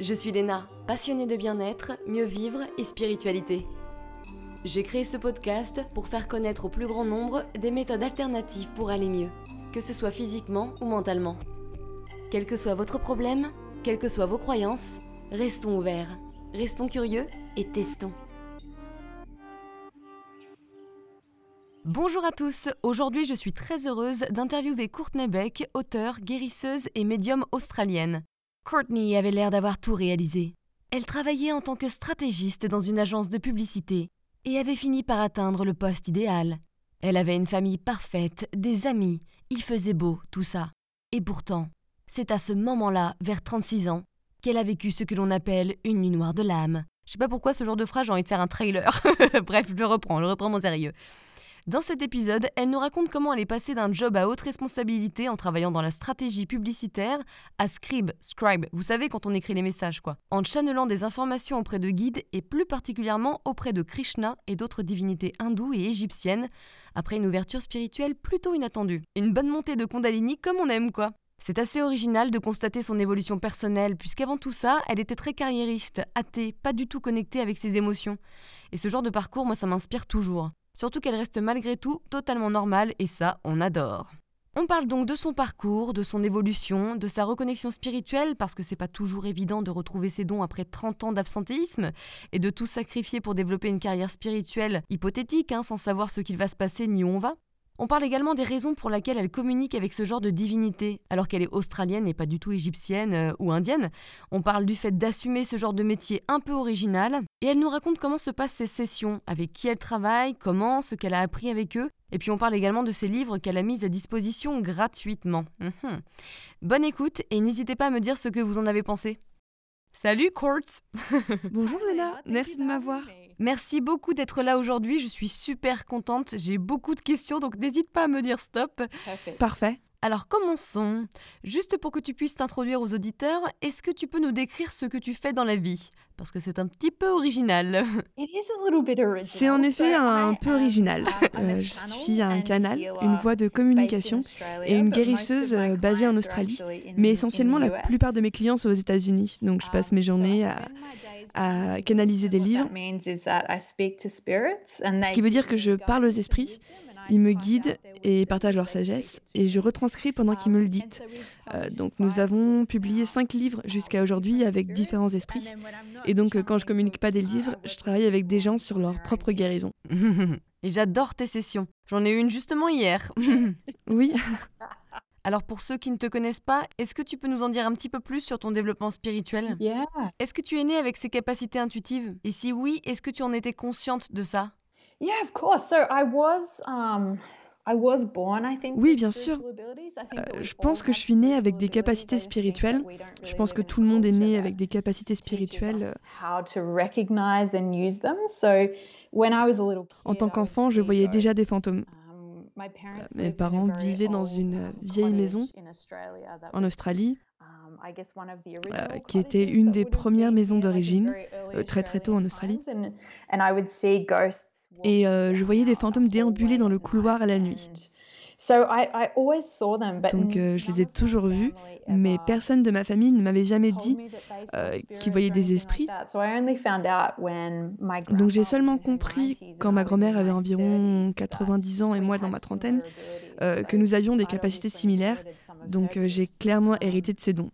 Je suis Léna, passionnée de bien-être, mieux vivre et spiritualité. J'ai créé ce podcast pour faire connaître au plus grand nombre des méthodes alternatives pour aller mieux, que ce soit physiquement ou mentalement. Quel que soit votre problème, quelles que soient vos croyances, restons ouverts, restons curieux et testons. Bonjour à tous, aujourd'hui je suis très heureuse d'interviewer Courtney Beck, auteure, guérisseuse et médium australienne. Courtney avait l'air d'avoir tout réalisé. Elle travaillait en tant que stratégiste dans une agence de publicité et avait fini par atteindre le poste idéal. Elle avait une famille parfaite, des amis, il faisait beau, tout ça. Et pourtant, c'est à ce moment-là, vers 36 ans, qu'elle a vécu ce que l'on appelle une nuit noire de l'âme. Je sais pas pourquoi ce genre de phrase, j'ai envie de faire un trailer. Bref, je reprends, je reprends mon sérieux. Dans cet épisode, elle nous raconte comment elle est passée d'un job à haute responsabilité en travaillant dans la stratégie publicitaire à scribe, scribe, vous savez quand on écrit les messages quoi, en channelant des informations auprès de guides et plus particulièrement auprès de Krishna et d'autres divinités hindoues et égyptiennes, après une ouverture spirituelle plutôt inattendue. Une bonne montée de Kundalini comme on aime quoi. C'est assez original de constater son évolution personnelle, puisqu'avant tout ça, elle était très carriériste, athée, pas du tout connectée avec ses émotions. Et ce genre de parcours, moi, ça m'inspire toujours. Surtout qu'elle reste malgré tout totalement normale et ça, on adore. On parle donc de son parcours, de son évolution, de sa reconnexion spirituelle, parce que c'est pas toujours évident de retrouver ses dons après 30 ans d'absentéisme, et de tout sacrifier pour développer une carrière spirituelle hypothétique, hein, sans savoir ce qu'il va se passer ni où on va. On parle également des raisons pour lesquelles elle communique avec ce genre de divinité, alors qu'elle est australienne et pas du tout égyptienne euh, ou indienne. On parle du fait d'assumer ce genre de métier un peu original, et elle nous raconte comment se passent ses sessions, avec qui elle travaille, comment, ce qu'elle a appris avec eux, et puis on parle également de ses livres qu'elle a mis à disposition gratuitement. Mhm. Bonne écoute, et n'hésitez pas à me dire ce que vous en avez pensé. Salut Court Bonjour Léna, merci de m'avoir. Merci beaucoup d'être là aujourd'hui, je suis super contente, j'ai beaucoup de questions donc n'hésite pas à me dire stop. Parfait. Alors commençons. Juste pour que tu puisses t'introduire aux auditeurs, est-ce que tu peux nous décrire ce que tu fais dans la vie? Parce que c'est un petit peu original. C'est en effet un peu original. Euh, je suis un canal, une voie de communication et une guérisseuse euh, basée en Australie. Mais essentiellement, la plupart de mes clients sont aux États-Unis. Donc je passe mes journées à, à canaliser des livres. Ce qui veut dire que je parle aux esprits ils me guident et partagent leur sagesse et je retranscris pendant qu'ils me le disent. Euh, donc nous avons publié cinq livres jusqu'à aujourd'hui avec différents esprits. Et donc quand je communique pas des livres, je travaille avec des gens sur leur propre guérison. et j'adore tes sessions. J'en ai eu une justement hier. oui. Alors pour ceux qui ne te connaissent pas, est-ce que tu peux nous en dire un petit peu plus sur ton développement spirituel? Est-ce que tu es né avec ces capacités intuitives? Et si oui, est-ce que tu en étais consciente de ça? Oui, bien sûr. Euh, je pense que je suis née avec des capacités spirituelles. Je pense que tout le monde est né avec des capacités spirituelles. En tant qu'enfant, je voyais déjà des fantômes. Um, euh, mes parents vivaient dans une vieille maison en Australie euh, qui était une des premières maisons d'origine, très très tôt en Australie. Et euh, je voyais des fantômes déambuler dans le couloir à la nuit. Donc je les ai toujours vus, mais personne de ma famille ne m'avait jamais dit qu'ils voyaient des esprits. Donc j'ai seulement compris quand ma grand-mère avait environ 90 ans et moi dans ma trentaine que nous avions des capacités similaires. Donc j'ai clairement hérité de ces dons.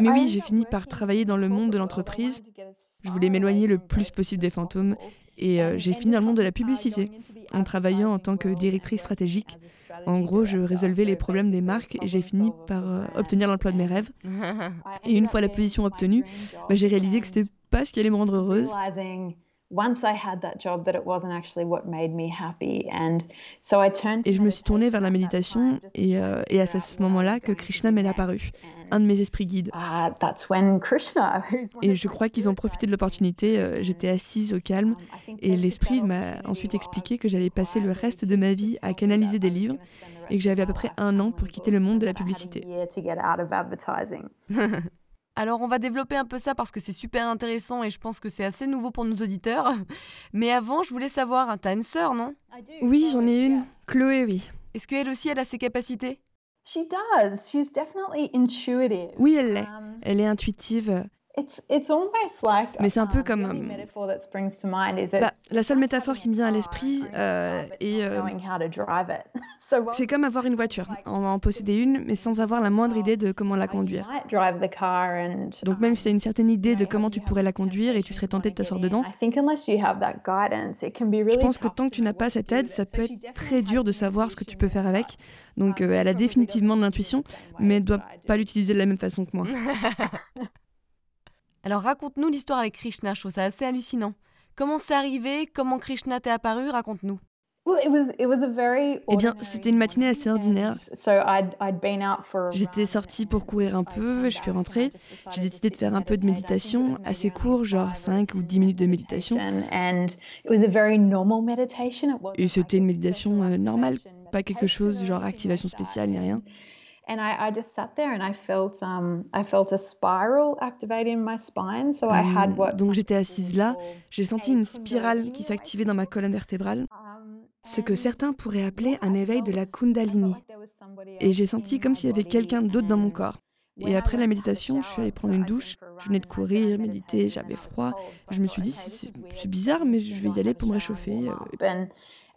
Mais oui, j'ai fini par travailler dans le monde de l'entreprise. Je voulais m'éloigner le plus possible des fantômes et euh, j'ai fini dans le monde de la publicité en travaillant en tant que directrice stratégique. En gros, je résolvais les problèmes des marques et j'ai fini par euh, obtenir l'emploi de mes rêves. Et une fois la position obtenue, bah, j'ai réalisé que c'était pas ce qui allait me rendre heureuse. Et je me suis tournée vers la méditation et, euh, et à ce moment-là que Krishna m'est apparu un de mes esprits guides. Ah, et je crois qu'ils ont profité de l'opportunité. Euh, j'étais assise au calme um, et l'esprit m'a ensuite expliqué que j'allais passer le reste de ma vie à canaliser des livres et que j'avais à peu près un an pour quitter le monde de la publicité. Alors on va développer un peu ça parce que c'est super intéressant et je pense que c'est assez nouveau pour nos auditeurs. Mais avant, je voulais savoir, t'as une sœur, non? Oui, j'en ai une. Chloé, oui. Est-ce qu'elle aussi, elle a ses capacités? Oui, elle l'est. Um, elle est intuitive. Mais c'est un peu um, comme. Euh, bah, la seule métaphore qui me vient à l'esprit euh, est. Euh, c'est comme avoir une voiture, en, en posséder une, mais sans avoir la moindre idée de comment la conduire. Donc, même si tu as une certaine idée de comment tu pourrais la conduire et tu serais tenté de t'asseoir dedans, je pense que tant que tu n'as pas cette aide, ça peut être très dur de savoir ce que tu peux faire avec. Donc, elle a définitivement de l'intuition, mais elle ne doit pas l'utiliser de la même façon que moi. Alors raconte-nous l'histoire avec Krishna, je trouve ça assez hallucinant. Comment c'est arrivé Comment Krishna t'est apparu Raconte-nous. Eh bien, c'était une matinée assez ordinaire. J'étais sortie pour courir un peu, je suis rentrée. J'ai décidé de faire un peu de méditation, assez court, genre 5 ou 10 minutes de méditation. Et c'était une méditation euh, normale, pas quelque chose genre activation spéciale ni rien. And I, I just sat there and I felt um, I felt a spiral activate in my spine. So I had what Donc j'étais assise là, j'ai senti une spirale qui s'activait dans ma colonne vertébrale, um, ce que certains pourraient appeler un éveil de la Kundalini. Et j'ai senti comme s'il y avait quelqu'un d'autre dans mon corps. Et après la méditation, je suis allée prendre une douche. Je venais de courir, méditer, j'avais froid. Je me suis dit, c'est bizarre, mais je vais y aller pour me réchauffer.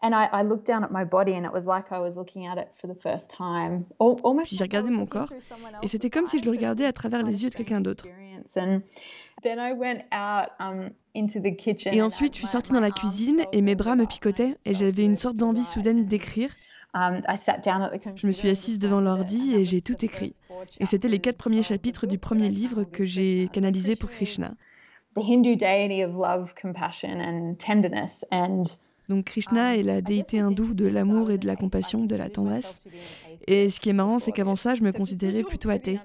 Euh, puis j'ai regardé mon corps et c'était comme si je le regardais à travers les yeux de quelqu'un d'autre. Um, et ensuite, je suis sortie dans la cuisine et mes bras me picotaient et j'avais une sorte d'envie soudaine d'écrire. Um, je me suis assise devant l'ordi et j'ai tout écrit. Et c'était les quatre premiers chapitres du premier livre que j'ai canalisé pour Krishna. The Hindu deity of love, compassion and tenderness and donc Krishna est la déité hindoue de l'amour et de la compassion, de la tendresse. Et ce qui est marrant, c'est qu'avant ça, je me considérais plutôt athée.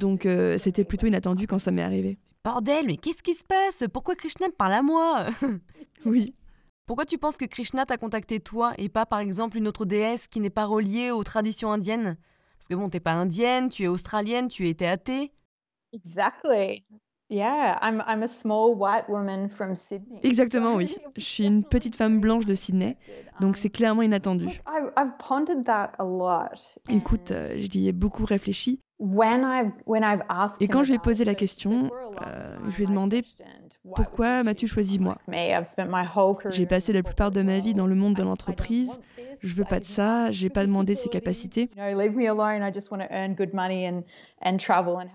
Donc euh, c'était plutôt inattendu quand ça m'est arrivé. Bordel, mais qu'est-ce qui se passe? Pourquoi Krishna me parle à moi? Oui. Pourquoi tu penses que Krishna t'a contacté toi et pas par exemple une autre déesse qui n'est pas reliée aux traditions indiennes? Parce que bon, t'es pas indienne, tu es australienne, tu étais athée. Exactly. Exactement, oui. Je suis une petite femme blanche de Sydney, donc c'est clairement inattendu. Écoute, euh, j'y ai beaucoup réfléchi. Et quand je lui ai posé la question, euh, je lui ai demandé pourquoi m'as-tu choisi moi? J'ai passé la plupart de ma vie dans le monde de l'entreprise. Je veux pas de ça. J'ai pas demandé ses capacités.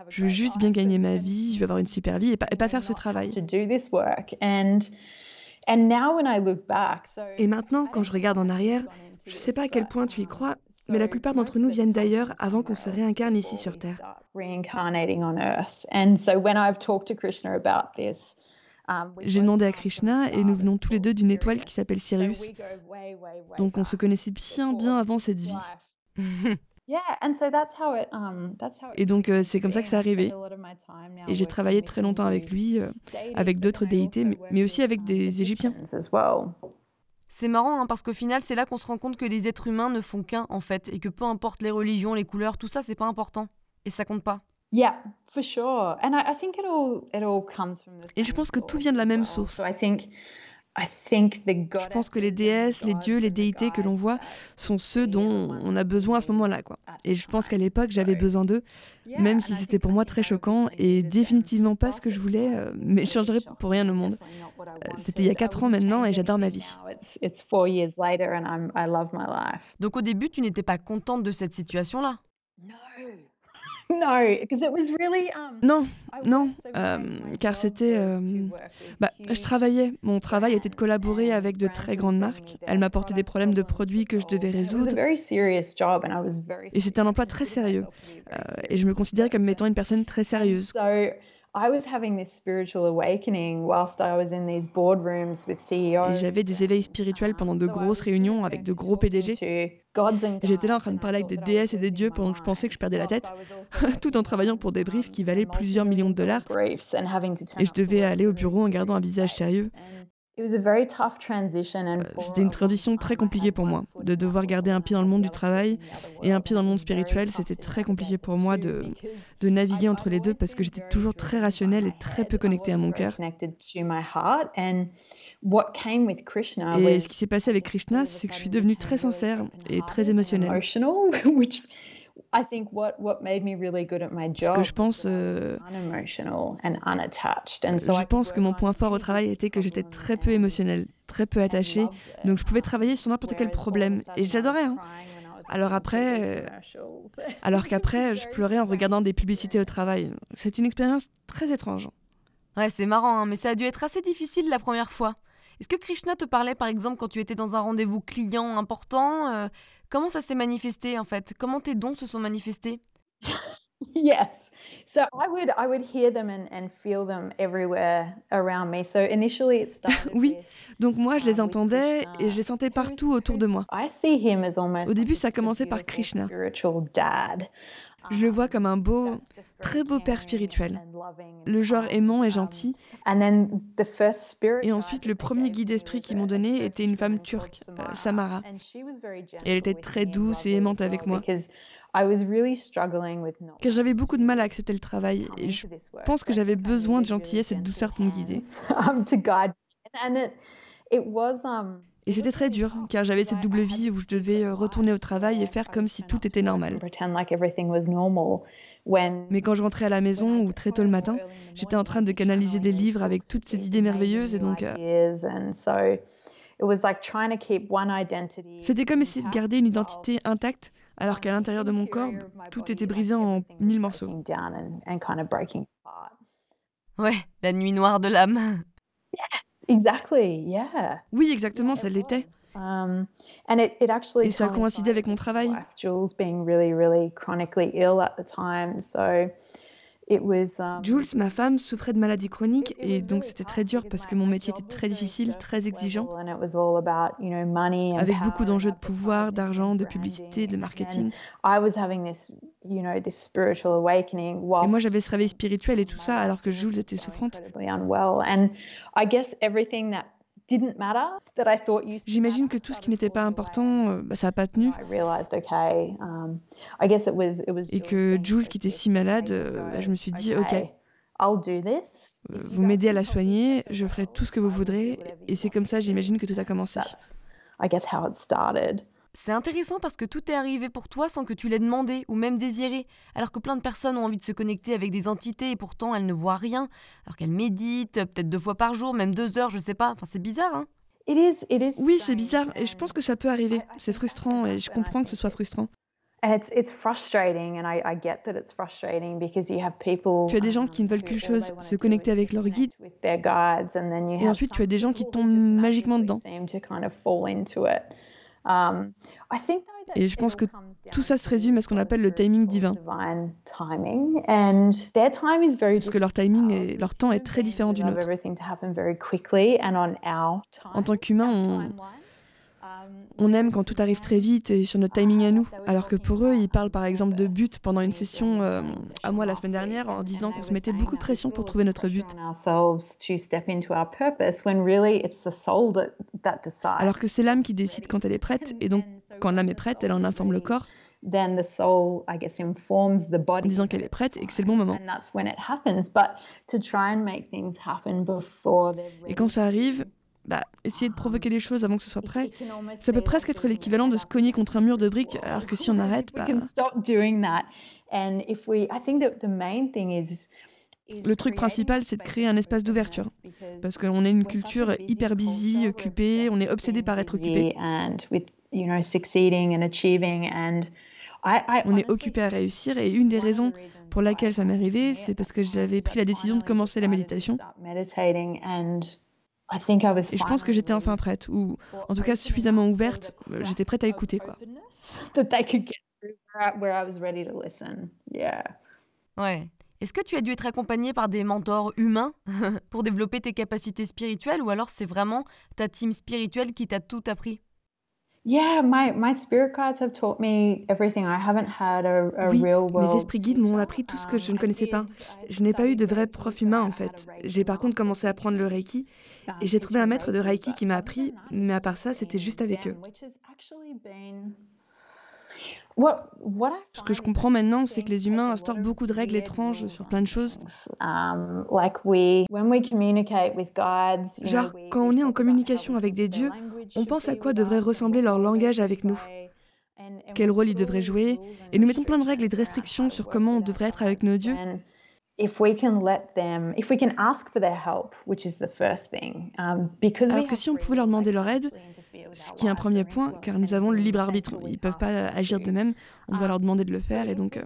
Je veux juste bien gagner ma vie. Je veux avoir une super vie et pas, et pas faire ce travail. Et maintenant, quand je regarde en arrière, je sais pas à quel point tu y crois, mais la plupart d'entre nous viennent d'ailleurs avant qu'on se réincarne ici sur Terre. J'ai demandé à Krishna et nous venons tous les deux d'une étoile qui s'appelle Sirius. Donc on se connaissait bien bien avant cette vie. Et donc euh, c'est comme ça que c'est arrivé. Et j'ai travaillé très longtemps avec lui, euh, avec d'autres déités, mais, aussi avec des Égyptiens. C'est marrant hein, parce qu'au final, c'est là qu'on se rend compte que les êtres humains ne font qu'un en fait, et que peu importe les religions, les couleurs, tout ça, c'est pas important. Et ça compte pas. Et je pense que tout vient de la même source. Je pense que les déesses, les dieux, les déités que l'on voit sont ceux dont on a besoin à ce moment-là. Quoi. Et je pense qu'à l'époque, j'avais besoin d'eux, même si c'était pour moi très choquant et définitivement pas ce que je voulais, euh, mais je changerais pour rien au monde. Euh, c'était il y a 4 ans maintenant et j'adore ma vie. Donc au début, tu n'étais pas contente de cette situation-là? Um, non, non, euh, car c'était... Euh, bah, je travaillais. Mon travail était de collaborer avec de très grandes marques. Elles m'apportaient des problèmes de produits que je devais résoudre. Et c'était un emploi très sérieux. Euh, et je me considérais comme étant une personne très sérieuse. Et j'avais des éveils spirituels pendant de grosses réunions avec de gros PDG. J'étais là en train de parler avec des déesses et des dieux pendant que je pensais que je perdais la tête, tout en travaillant pour des briefs qui valaient plusieurs millions de dollars. Et je devais aller au bureau en gardant un visage sérieux. Euh, c'était une transition très compliquée pour moi, de devoir garder un pied dans le monde du travail et un pied dans le monde spirituel. C'était très compliqué pour moi de, de naviguer entre les deux parce que j'étais toujours très rationnelle et très peu connectée à mon cœur. Et ce qui s'est passé avec Krishna, c'est que je suis devenue très sincère et très émotionnelle. Ce que je pense, euh, je pense que mon point fort au travail était que j'étais très peu émotionnelle, très peu attachée, donc je pouvais travailler sur n'importe quel problème et j'adorais. Hein. Alors après, alors qu'après, je pleurais en regardant des publicités au travail. C'est une expérience très étrange. Ouais, c'est marrant, hein, mais ça a dû être assez difficile la première fois. Est-ce que Krishna te parlait par exemple quand tu étais dans un rendez-vous client important euh, Comment ça s'est manifesté en fait? Comment tes dons se sont manifestés? Yes. So I would I would hear them and, and feel them everywhere around me. So initially it started Oui. Donc moi je les uh, entendais et je les sentais partout autour de moi. Au début ça a commencé par Krishna. Je le vois comme un beau, très beau père spirituel. Le genre aimant et gentil. Et ensuite, le premier guide d'esprit qu'ils m'ont donné était une femme turque, euh, Samara. Et elle était très douce et aimante avec moi. Car j'avais beaucoup de mal à accepter le travail et je pense que j'avais besoin de gentillesse et de douceur pour me guider. Et c'était très dur, car j'avais cette double vie où je devais euh, retourner au travail et faire comme si tout était normal. Mais quand je rentrais à la maison ou très tôt le matin, j'étais en train de canaliser des livres avec toutes ces idées merveilleuses et donc... Euh, c'était comme essayer de garder une identité intacte alors qu'à l'intérieur de mon corps, tout était brisé en mille morceaux. Ouais, la nuit noire de l'âme. Exactly, yeah. Oui, exactement, ça l'était. Um, and it, it actually Et ça a coïncidé avec mon travail. Jules Um, Jules, ma femme, souffrait de maladies chroniques et donc c'était très dur parce que mon métier était très difficile, très exigeant, avec beaucoup d'enjeux de pouvoir, d'argent, de publicité, de marketing. Et moi j'avais ce réveil spirituel et tout ça alors que Jules était souffrante. J'imagine que tout ce qui n'était pas important, euh, bah, ça n'a pas tenu. Et que Jules, qui était si malade, euh, bah, je me suis dit, ok, euh, vous m'aidez à la soigner, je ferai tout ce que vous voudrez. Et c'est comme ça, j'imagine, que tout a commencé. C'est intéressant parce que tout est arrivé pour toi sans que tu l'aies demandé ou même désiré, alors que plein de personnes ont envie de se connecter avec des entités et pourtant elles ne voient rien, alors qu'elles méditent peut-être deux fois par jour, même deux heures, je sais pas. Enfin, c'est bizarre, hein Oui, c'est bizarre et je pense que ça peut arriver. C'est frustrant et je comprends que ce soit frustrant. Tu as des gens qui ne veulent qu'une chose, se connecter avec leur guide. Et ensuite, tu as des gens qui tombent magiquement dedans. Um, Et je pense que tout ça se résume à ce qu'on appelle le timing divin. Parce que leur timing et leur temps est très différent du nôtre. En tant qu'humain, on, on aime quand tout arrive très vite et sur notre timing à nous, alors que pour eux, ils parlent par exemple de but pendant une session euh, à moi la semaine dernière en disant qu'on se mettait beaucoup de pression pour trouver notre but. Alors que c'est l'âme qui décide quand elle est prête, et donc quand l'âme est prête, elle en informe le corps. En disant qu'elle est prête et que c'est le bon moment. Et quand ça arrive, bah, essayer de provoquer les choses avant que ce soit prêt, ça peut presque être l'équivalent de se cogner contre un mur de briques, alors que si on arrête, bah... Le truc principal, c'est de créer un espace d'ouverture. Parce qu'on est une culture hyper busy, occupée, on est obsédé par être occupé. On est occupé à réussir et une des raisons pour laquelle ça m'est arrivé, c'est parce que j'avais pris la décision de commencer la méditation. Et je pense que j'étais enfin prête, ou en tout cas suffisamment ouverte, euh, j'étais prête à écouter. Quoi. Ouais. Est-ce que tu as dû être accompagnée par des mentors humains pour développer tes capacités spirituelles, ou alors c'est vraiment ta team spirituelle qui t'a tout appris? Oui, mes esprits guides m'ont appris tout ce que je ne connaissais pas. Je n'ai pas eu de vrai prof humain en fait. J'ai par contre commencé à apprendre le Reiki et j'ai trouvé un maître de Reiki qui m'a appris, mais à part ça, c'était juste avec eux. Ce que je comprends maintenant, c'est que les humains instaurent beaucoup de règles étranges sur plein de choses. Genre, quand on est en communication avec des dieux, on pense à quoi devrait ressembler leur langage avec nous. quel rôle ils devraient jouer, et nous mettons plein de règles et de restrictions sur comment on devrait être avec nos dieux. Alors que si on pouvait leur demander leur aide, ce qui est un premier point, car nous avons le libre arbitre. Ils ne peuvent pas agir d'eux-mêmes, on doit leur demander de le faire et donc... Euh,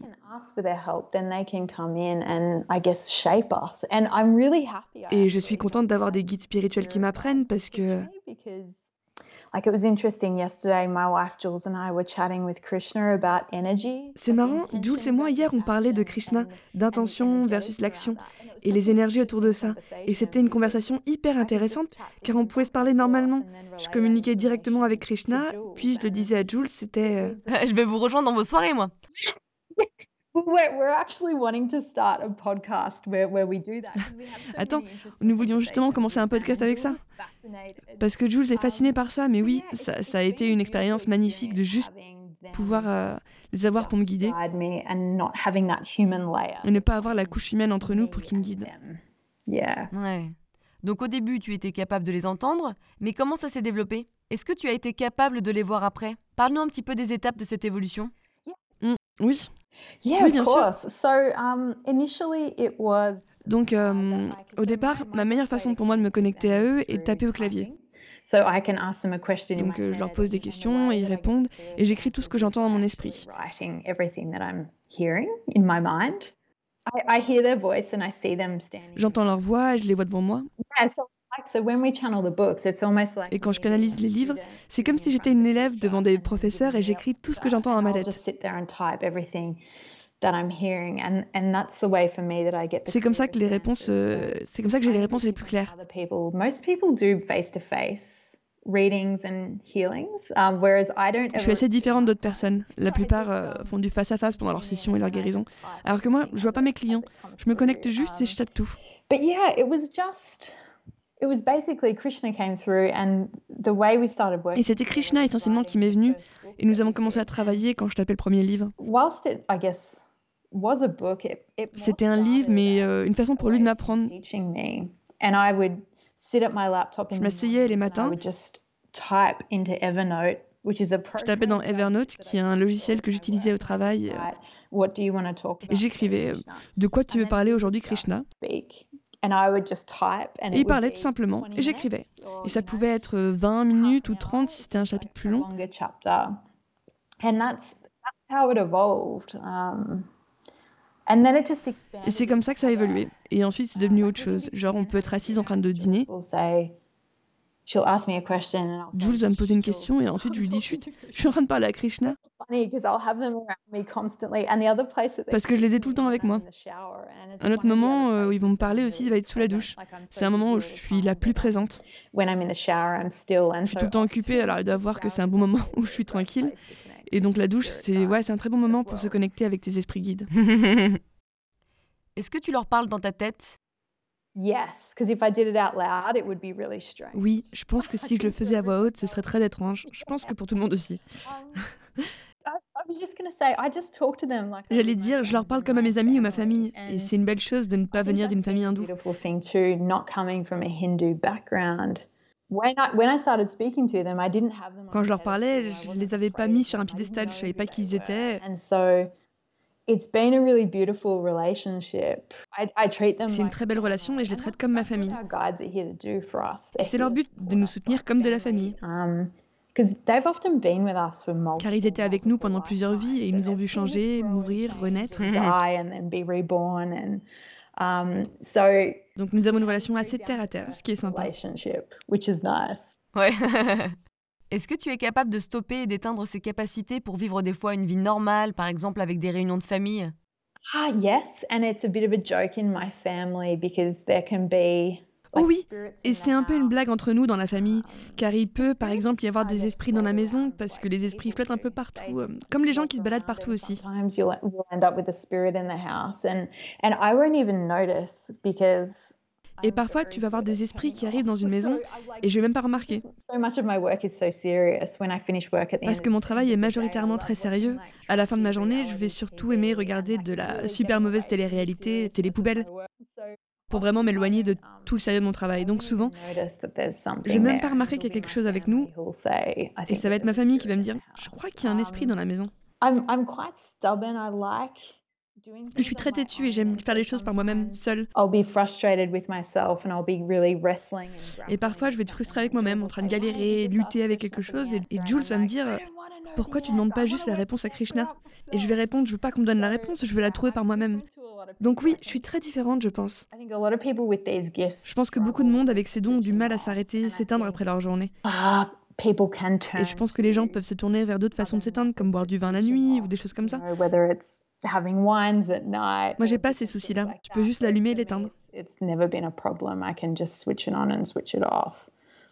et je suis contente d'avoir des guides spirituels qui m'apprennent parce que c'est marrant, Jules et moi hier on parlait de Krishna, d'intention versus l'action et les énergies autour de ça. Et c'était une conversation hyper intéressante car on pouvait se parler normalement. Je communiquais directement avec Krishna, puis je le disais à Jules, c'était... Euh, je vais vous rejoindre dans vos soirées moi. Attends, nous voulions justement commencer un podcast avec ça. Parce que Jules est fasciné par ça, mais oui, ça, ça a été une expérience magnifique de juste pouvoir euh, les avoir pour me guider et ne pas avoir la couche humaine entre nous pour qu'ils me guident. Ouais. Donc au début, tu étais capable de les entendre, mais comment ça s'est développé? Est-ce que tu as été capable de les voir après? Parle-nous un petit peu des étapes de cette évolution. Mm, oui, oui, bien sûr. Um, Donc, euh, au départ, ma meilleure façon pour moi de me connecter à eux est de taper au clavier. Donc, euh, je leur pose des questions et ils répondent, et j'écris tout ce que j'entends dans mon esprit. J'entends leur voix, je les vois devant moi. Et quand je canalise les livres, c'est comme si j'étais une élève devant des professeurs et j'écris tout ce que j'entends dans ma tête. C'est comme ça que les réponses, euh, c'est comme ça que j'ai les réponses les plus claires. Je suis assez différente d'autres personnes. La plupart euh, font du face à face pendant leur session et leur guérison, alors que moi, je vois pas mes clients. Je me connecte juste et je tape tout. Et c'était Krishna essentiellement qui m'est venu et nous avons commencé à travailler quand je tapais le premier livre. C'était un livre, mais euh, une façon pour lui de m'apprendre. Je m'asseyais les matins. Je tapais dans Evernote, qui est un logiciel que j'utilisais au travail. Euh, et j'écrivais euh, De quoi tu veux parler aujourd'hui, Krishna? Et il parlait tout simplement, et j'écrivais. Et ça pouvait être 20 minutes ou 30 si c'était un chapitre plus long. Et c'est comme ça que ça a évolué. Et ensuite, c'est devenu autre chose. Genre, on peut être assise en train de dîner. Jules va me poser une question et ensuite je lui dis chut, je suis en train de parler à Krishna. Parce que je les ai tout le temps avec moi. Un autre moment euh, où ils vont me parler aussi, il va être sous la douche. C'est un moment où je suis la plus présente. Je suis tout le temps occupée, alors il doit voir que c'est un bon moment où je suis tranquille. Et donc la douche, c'est ouais, un très bon moment pour se connecter avec tes esprits guides. Est-ce que tu leur parles dans ta tête? Oui, je pense que si je le faisais à voix haute, ce serait très étrange. Je pense que pour tout le monde aussi. J'allais dire, je leur parle comme à mes amis ou ma famille, et c'est une belle chose de ne pas venir d'une famille hindoue. Quand je leur parlais, je ne les avais pas mis sur un piédestal, je savais pas qui ils étaient. C'est une très belle relation et je les traite comme ma famille. Et c'est leur but de nous soutenir comme de la famille. Um, Car ils étaient avec nous pendant plusieurs vies et ils nous ont vu changer, mourir, renaître. Um, Donc nous avons une relation assez terre à terre, ce qui est sympa. Ouais. Est-ce que tu es capable de stopper et d'éteindre ces capacités pour vivre des fois une vie normale, par exemple avec des réunions de famille? Ah yes, and it's a bit of a joke in my family because there can be Oh oui, et c'est un peu une blague entre nous dans la famille, car il peut par exemple y avoir des esprits dans la maison parce que les esprits flottent un peu partout, euh, comme les gens qui se baladent partout aussi. Et parfois, tu vas voir des esprits qui arrivent dans une maison et je vais même pas remarquer. Parce que mon travail est majoritairement très sérieux. À la fin de ma journée, je vais surtout aimer regarder de la super mauvaise télé-réalité, télé-poubelle. pour vraiment m'éloigner de tout le sérieux de mon travail. Donc souvent, je n'ai même pas remarqué qu'il y a quelque chose avec nous. Et ça va être ma famille qui va me dire, je crois qu'il y a un esprit dans la maison. Je suis très têtue et j'aime faire les choses par moi-même, seule. Et parfois, je vais être frustrée avec moi-même, en train de galérer, lutter avec quelque chose. Et, Jules va me dire Pourquoi tu ne demandes pas juste la réponse à Krishna? Et je vais répondre Je veux pas qu'on me donne la réponse, je veux la trouver par moi-même. Donc oui, je suis très différente, je pense. Je pense que beaucoup de monde avec ces dons ont du mal à s'arrêter, s'éteindre après leur journée. Ah, et je pense que les gens peuvent se tourner vers d'autres façons de s'éteindre, comme boire du vin la nuit ou des choses comme ça. Moi, j'ai pas ces soucis-là. Je peux juste l'allumer et l'éteindre.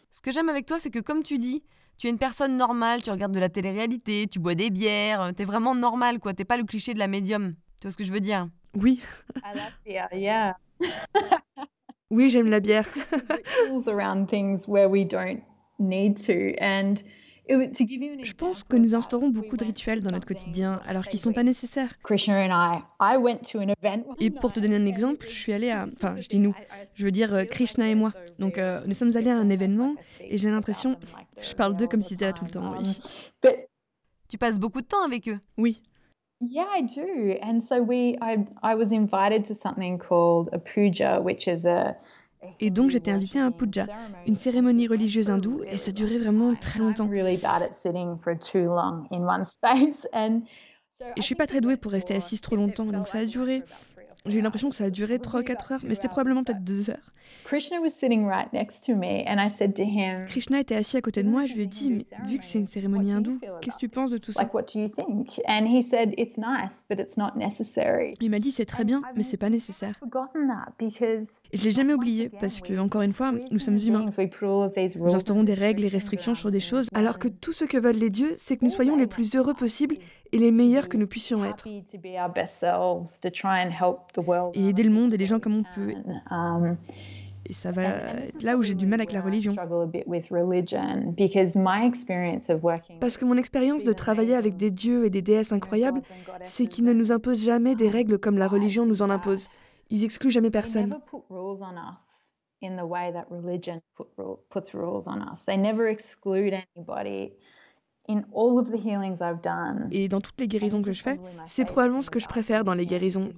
Ce que j'aime avec toi, c'est que comme tu dis, tu es une personne normale, tu regardes de la télé-réalité, tu bois des bières, t'es vraiment normal, quoi. T'es pas le cliché de la médium. Tu vois ce que je veux dire? Oui. oui, j'aime la bière. Je pense que nous instaurons beaucoup de rituels dans notre quotidien, alors qu'ils ne sont pas nécessaires. Et pour te donner un exemple, je suis allée à... Enfin, je dis nous, je veux dire euh, Krishna et moi. Donc, euh, nous sommes allés à un événement et j'ai l'impression... Je parle d'eux comme si c'était là tout le temps, oui. Tu passes beaucoup de temps avec eux Oui. Yeah, I do. And so we, I, I was invited to something called a puja, which is a et donc j'étais invitée à un puja, une cérémonie religieuse hindoue, et ça durait vraiment très longtemps. Et je suis pas très douée pour rester assise trop longtemps, donc ça a duré j'ai eu l'impression que ça a duré 3-4 heures, mais c'était probablement peut-être 2 heures. Krishna was sitting right next to me and I said to him, Krishna était assis à côté de moi et je lui ai dit, mais vu que c'est une cérémonie hindoue, qu'est-ce que tu penses de tout ça? Like, what do you think? And he said, it's nice, but it's not necessary. Il m'a dit, c'est très bien, mais c'est pas nécessaire. Et je l'ai jamais oublié parce que, encore une fois, nous sommes humains. Nous instaurons des règles et restrictions sur des choses, alors que tout ce que veulent les dieux, c'est que nous soyons les plus heureux possibles et les meilleurs que nous puissions être. Et aider le monde et les gens comme on peut. Um, et ça va être là où j'ai du mal avec la religion. Parce que mon expérience de travailler avec des dieux et des déesses incroyables, c'est qu'ils ne nous imposent jamais des règles comme la religion nous en impose. Ils excluent jamais personne. Et dans toutes les guérisons que je fais, c'est probablement ce que je préfère dans les guérisons.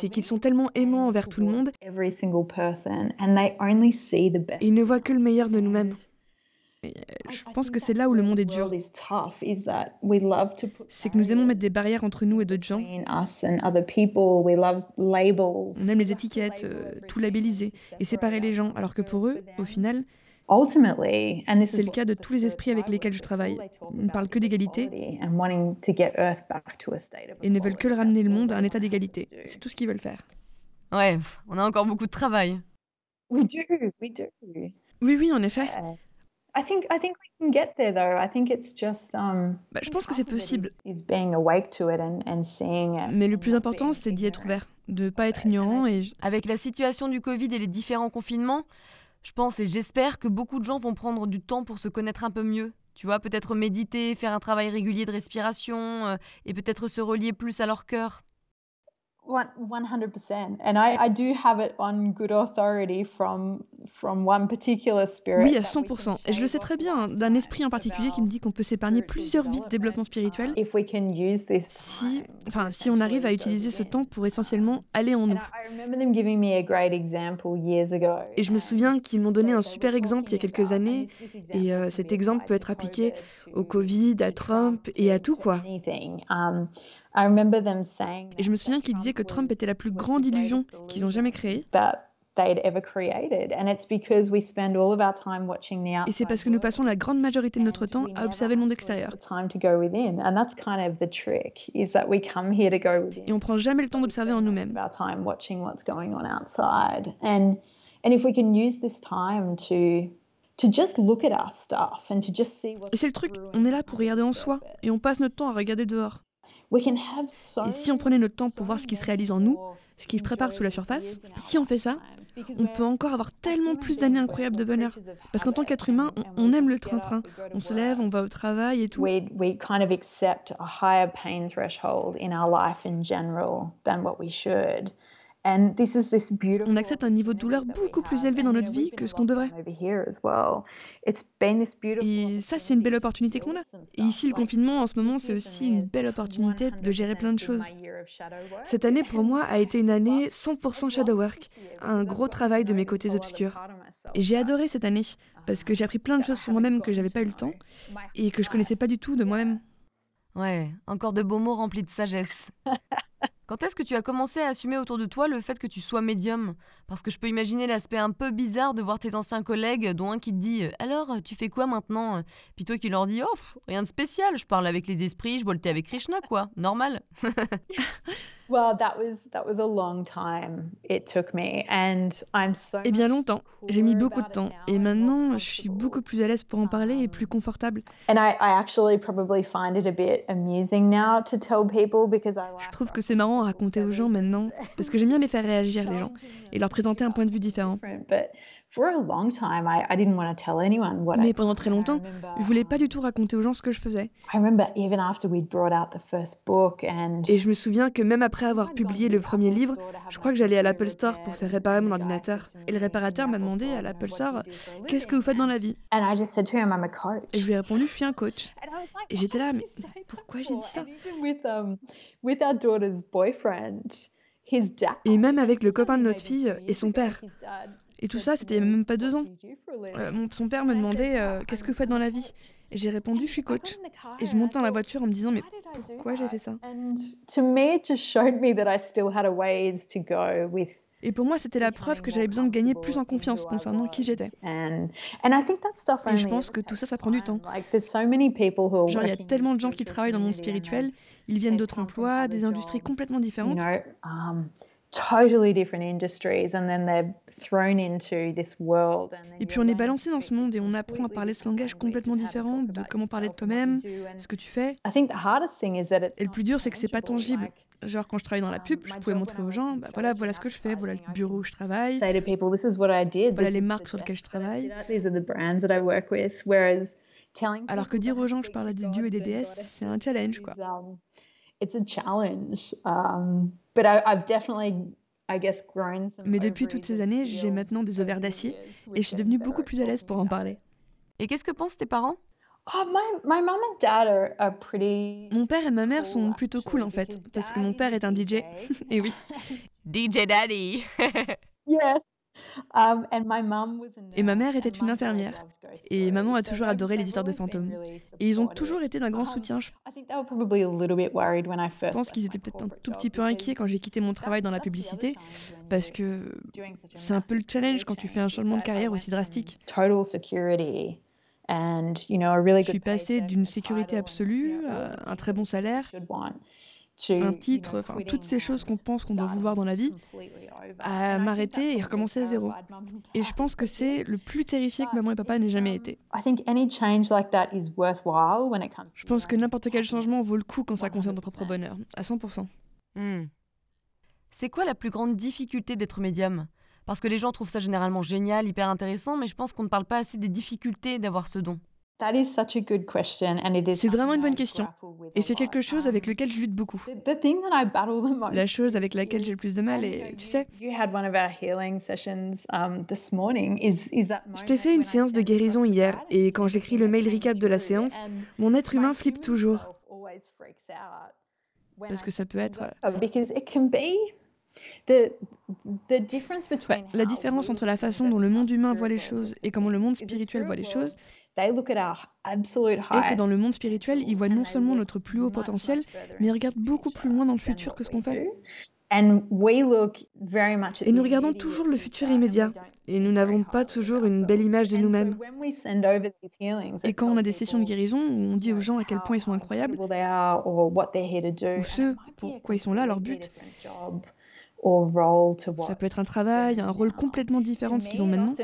C'est qu'ils sont tellement aimants envers tout le monde et ils ne voient que le meilleur de nous-mêmes. Euh, je pense que c'est là où le monde est dur. C'est que nous aimons mettre des barrières entre nous et d'autres gens. On aime les étiquettes, euh, tout labelliser et séparer les gens, alors que pour eux, au final, c'est le cas de tous les esprits avec lesquels je travaille. Ils ne parlent que d'égalité et ne veulent que ramener le monde à un état d'égalité. C'est tout ce qu'ils veulent faire. Ouais, on a encore beaucoup de travail. Oui, oui, en effet. je pense que c'est possible. Mais le plus important, c'est d'y être ouvert, de ne pas être ignorant. Et... Avec la situation du Covid et les différents confinements, je pense et j'espère que beaucoup de gens vont prendre du temps pour se connaître un peu mieux. Tu vois, peut-être méditer, faire un travail régulier de respiration euh, et peut-être se relier plus à leur cœur. 100%. And I, I do have it on good authority from, from one particular spirit. Oui, à 100%. Et je le sais très bien, d'un esprit en particulier qui me dit qu'on peut s'épargner plusieurs vies de développement spirituel si, enfin, si on arrive à utiliser ce temps pour essentiellement aller en nous. Et je me souviens qu'ils m'ont donné un super exemple il y a quelques années, et euh, cet exemple peut être appliqué au Covid, à Trump et à tout quoi. Et je me souviens qu'ils disaient que Trump était la plus grande illusion qu'ils ont jamais créée. Et c'est parce que nous passons la grande majorité de notre temps à observer le monde extérieur. Et on prend jamais le temps d'observer en nous-mêmes. Et c'est le truc, on est là pour regarder en soi et on passe notre temps à regarder dehors. Et si on prenait notre temps pour voir ce qui se réalise en nous, ce qui se prépare sous la surface, si on fait ça, on peut encore avoir tellement plus d'années incroyables de bonheur. Parce qu'en tant qu'être humain, on, aime le train-train. On se lève, on va au travail et tout. On accepte un niveau de douleur beaucoup plus élevé dans notre vie que ce qu'on devrait. Et ça, c'est une belle opportunité qu'on a. Et ici, le confinement, en ce moment, c'est aussi une belle opportunité de gérer plein de choses. Cette année, pour moi, a été une année 100% shadow work, un gros travail de mes côtés obscurs. Et j'ai adoré cette année, parce que j'ai appris plein de choses sur moi-même que j'avais pas eu le temps, et que je connaissais pas du tout de moi-même. Ouais, encore de beaux mots remplis de sagesse. Quand est-ce que tu as commencé à assumer autour de toi le fait que tu sois médium? Parce que je peux imaginer l'aspect un peu bizarre de voir tes anciens collègues, dont un qui te dit Alors, tu fais quoi maintenant Puis toi qui leur dis Oh, rien de spécial, je parle avec les esprits, je bois le avec Krishna, quoi, normal. Eh bien longtemps. J'ai mis beaucoup de temps. Et maintenant, je suis beaucoup plus à l'aise pour en parler et plus confortable. Je trouve que c'est marrant à raconter aux gens maintenant, parce que j'aime bien les faire réagir les gens et leur présenter un point de vue différent. Mais pendant très longtemps, je voulais pas du tout raconter aux gens ce que je faisais. Et je me souviens que même après avoir publié le premier livre, je crois que j'allais à l'Apple Store pour faire réparer mon ordinateur. Et le réparateur m'a demandé à l'Apple Store Qu'est-ce que vous faites dans la vie? Et je lui ai répondu Je suis un coach. Et j'étais là, mais pourquoi j'ai dit ça? Et même avec le copain de notre fille et son père. Et tout ça, c'était même pas deux ans. Euh, mon, son père me demandait euh, Qu'est-ce que vous faites dans la vie? Et j'ai répondu Je suis coach. Et je montais dans la voiture en me disant Mais pourquoi j'ai fait ça? Et pour moi, c'était la preuve que j'avais besoin de gagner plus en confiance concernant qui j'étais. Et je pense que tout ça, ça prend du temps. Genre, il y a tellement de gens qui travaillent dans le monde spirituel, ils viennent d'autres emplois, des industries complètement différentes. Et puis on est balancé dans ce monde et on apprend à parler ce langage complètement différent de comment parler de toi-même, ce que tu fais. Et le plus dur, c'est que c'est pas tangible. Genre quand je travaillais dans la pub, je pouvais montrer aux gens, bah, voilà, voilà ce que je fais, voilà le bureau où je travaille, voilà les marques sur lesquelles je travaille. Alors que dire aux gens que je parle à des dieux et des déesses, c'est un challenge, quoi. Mais depuis toutes ces années, j'ai maintenant des ovaires d'acier et je suis devenue beaucoup plus à l'aise pour en parler. Et qu'est-ce que pensent tes parents? Oh, Mon père et ma mère sont plutôt cool en fait, parce que mon père est un DJ. et oui. DJ Daddy. yes. Um, et ma mère était une infirmière. Et maman a toujours adoré les histoires de fantômes. Et ils ont toujours été d'un grand um, soutien. Je pense qu'ils étaient peut-être un tout petit peu inquiets quand j'ai quitté mon travail dans la publicité, parce que c'est un peu le challenge quand tu fais un changement de carrière aussi drastique. Je suis passée d'une sécurité absolue à un très bon salaire un titre, enfin toutes ces choses qu'on pense qu'on doit vouloir dans la vie, à m'arrêter et recommencer à zéro. Et je pense que c'est le plus terrifié que maman et papa n'aient jamais été. Je pense que n'importe quel changement vaut le coup quand ça concerne ton propre bonheur, à 100%. Hmm. C'est quoi la plus grande difficulté d'être médium Parce que les gens trouvent ça généralement génial, hyper intéressant, mais je pense qu'on ne parle pas assez des difficultés d'avoir ce don. C'est vraiment une bonne question. Et c'est quelque chose avec um, lequel je lutte beaucoup. La chose avec laquelle j'ai le plus de mal est, tu sais, je t'ai fait une séance de guérison hier et quand j'écris le mail recap de la séance, mon être humain flippe toujours. Parce que ça peut être... la différence entre la façon dont le monde humain voit les choses et comment le monde spirituel voit les choses, et que dans le monde spirituel, ils voient non seulement notre plus haut potentiel, mais ils regardent beaucoup plus loin dans le futur que ce qu'on fait. Et nous regardons toujours le futur immédiat, et nous n'avons pas toujours une belle image de nous-mêmes. Et quand on a des sessions de guérison où on dit aux gens à quel point ils sont incroyables, ou ce, pourquoi ils sont là, leur but, ça peut être un travail, un rôle complètement différent de ce qu'ils ont maintenant.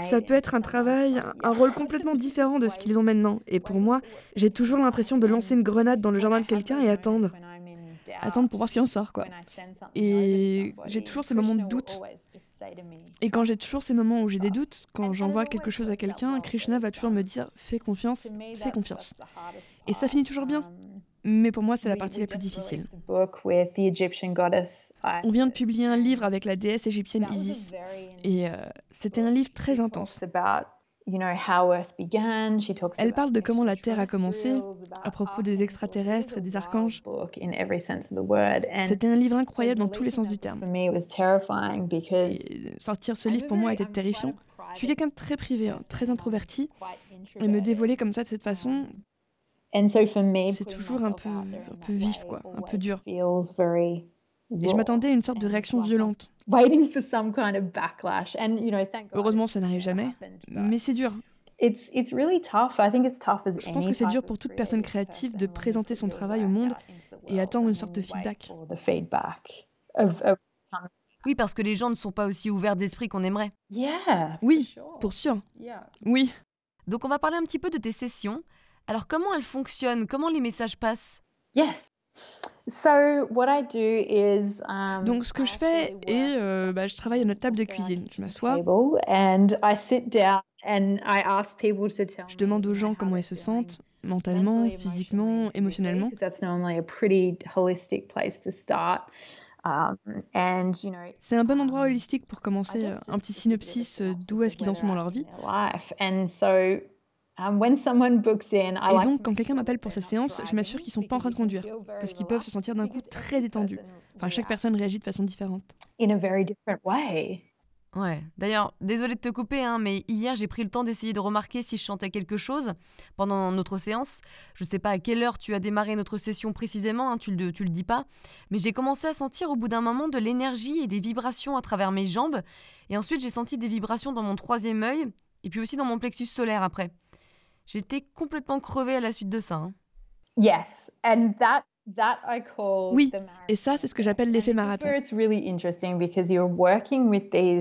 Ça peut être un travail, un rôle complètement différent de ce qu'ils ont maintenant. Et pour moi, j'ai toujours l'impression de lancer une grenade dans le jardin de quelqu'un et attendre. Attendre pour voir ce qui en sort, quoi. Et j'ai toujours ces moments de doute. Et quand j'ai toujours ces moments où j'ai des doutes, quand j'envoie quelque chose à quelqu'un, Krishna va toujours me dire fais confiance, fais confiance. Et ça finit toujours bien. Mais pour moi, c'est la partie la plus difficile. On vient de publier un livre avec la déesse égyptienne Isis, et euh, c'était un livre très intense. Elle parle de comment la Terre a commencé, à propos des extraterrestres et des archanges. C'était un livre incroyable dans tous les sens du terme. sortir ce livre pour moi était terrifiant. Je suis quelqu'un de très privé, hein, très introverti, et me dévoiler comme ça de cette façon, c'est toujours un peu, un peu vif, quoi, un peu dur. Et je m'attendais à une sorte de réaction violente. Heureusement, ça n'arrive jamais, mais c'est dur. Je pense que c'est dur pour toute personne créative de présenter son travail au monde et attendre une sorte de feedback. Oui, parce que les gens ne sont pas aussi ouverts d'esprit qu'on aimerait. Oui, pour sûr. Oui. Donc on va parler un petit peu de tes sessions. Alors comment elles fonctionnent? Comment les messages passent? Yes. Um, Donc ce que je fais est, euh, bah, je travaille à notre table de cuisine. Je m'assois. Je demande aux gens comment ils se sentent mentalement, physiquement, émotionnellement. C'est un bon endroit holistique pour commencer euh, un petit synopsis euh, d'où est-ce qu'ils en sont dans leur vie. Um, et donc, quand quelqu'un m'appelle pour sa séance, je m'assure qu'ils ne sont pas en train de conduire, parce qu'ils peuvent se sentir d'un coup très détendus. Enfin, chaque personne réagit de façon différente. Ouais. D'ailleurs, désolé de te couper, hein, mais hier j'ai pris le temps d'essayer de remarquer si je chantais quelque chose pendant notre séance. Je sais pas à quelle heure tu as démarré notre session précisément, hein, tu, le, tu le dis pas, mais j'ai commencé à sentir au bout d'un moment de l'énergie et des vibrations à travers mes jambes, et ensuite j'ai senti des vibrations dans mon troisième œil, et puis aussi dans mon plexus solaire après. J'étais complètement crevée à la suite de ça. Hein. Yes, and that oui, et ça, c'est ce que j'appelle l'effet marathon.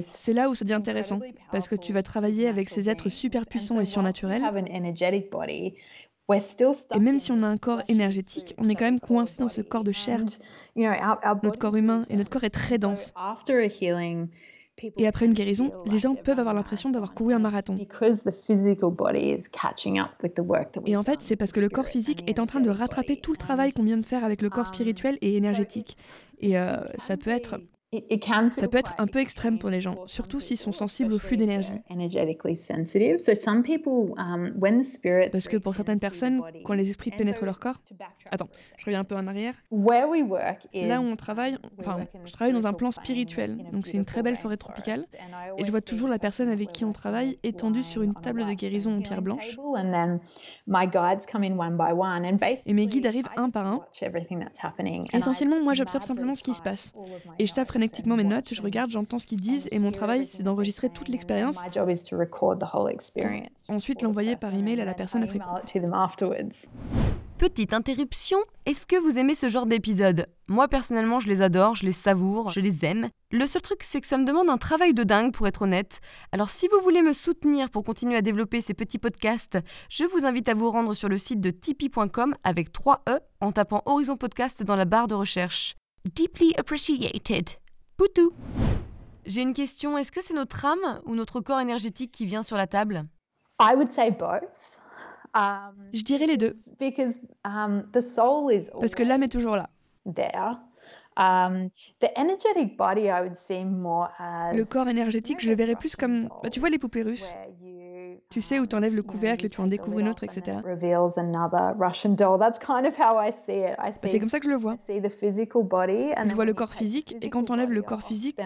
C'est là où ça devient intéressant, parce que tu vas travailler avec ces êtres super puissants et surnaturels. Et même si on a un corps énergétique, on est quand même coincé dans ce corps de chair. Notre corps humain et notre corps est très dense. Et après une guérison, les gens peuvent avoir l'impression d'avoir couru un marathon. Et en fait, c'est parce que le corps physique est en train de rattraper tout le travail qu'on vient de faire avec le corps spirituel et énergétique. Et euh, ça peut être ça peut être un peu extrême pour les gens, surtout s'ils sont sensibles au flux d'énergie. Um, Parce que pour certaines personnes, quand les esprits pénètrent leur corps... Attends, je reviens un peu en arrière. Là où on travaille, enfin, je travaille dans un plan spirituel, donc c'est une très belle forêt tropicale, et je vois toujours la personne avec qui on travaille étendue sur une table de guérison en pierre blanche. Et mes guides arrivent un par un. Essentiellement, moi j'observe simplement ce qui se passe. Et je tape frénétiquement mes notes, je regarde, j'entends ce qu'ils disent et mon travail c'est d'enregistrer toute l'expérience. Ensuite l'envoyer par email à la personne après Petite interruption, est-ce que vous aimez ce genre d'épisode? Moi personnellement je les adore, je les savoure, je les aime. Le seul truc c'est que ça me demande un travail de dingue pour être honnête. Alors si vous voulez me soutenir pour continuer à développer ces petits podcasts, je vous invite à vous rendre sur le site de tipeee.com avec 3 E en tapant Horizon Podcast dans la barre de recherche. Deeply appreciated. Poutou J'ai une question, est-ce que c'est notre âme ou notre corps énergétique qui vient sur la table? I would say both. Um, Je dirais les deux. Because, um, the soul is Parce que l'âme est toujours là. There. Um, the energetic body, I would see more as, le corps énergétique, je le verrais plus comme, bah, tu vois les poupées russes. Tu sais où tu enlèves le couvercle, tu en découvres une autre, etc. Bah, c'est comme ça que je le vois. Je vois le corps physique et quand on enlève le corps physique,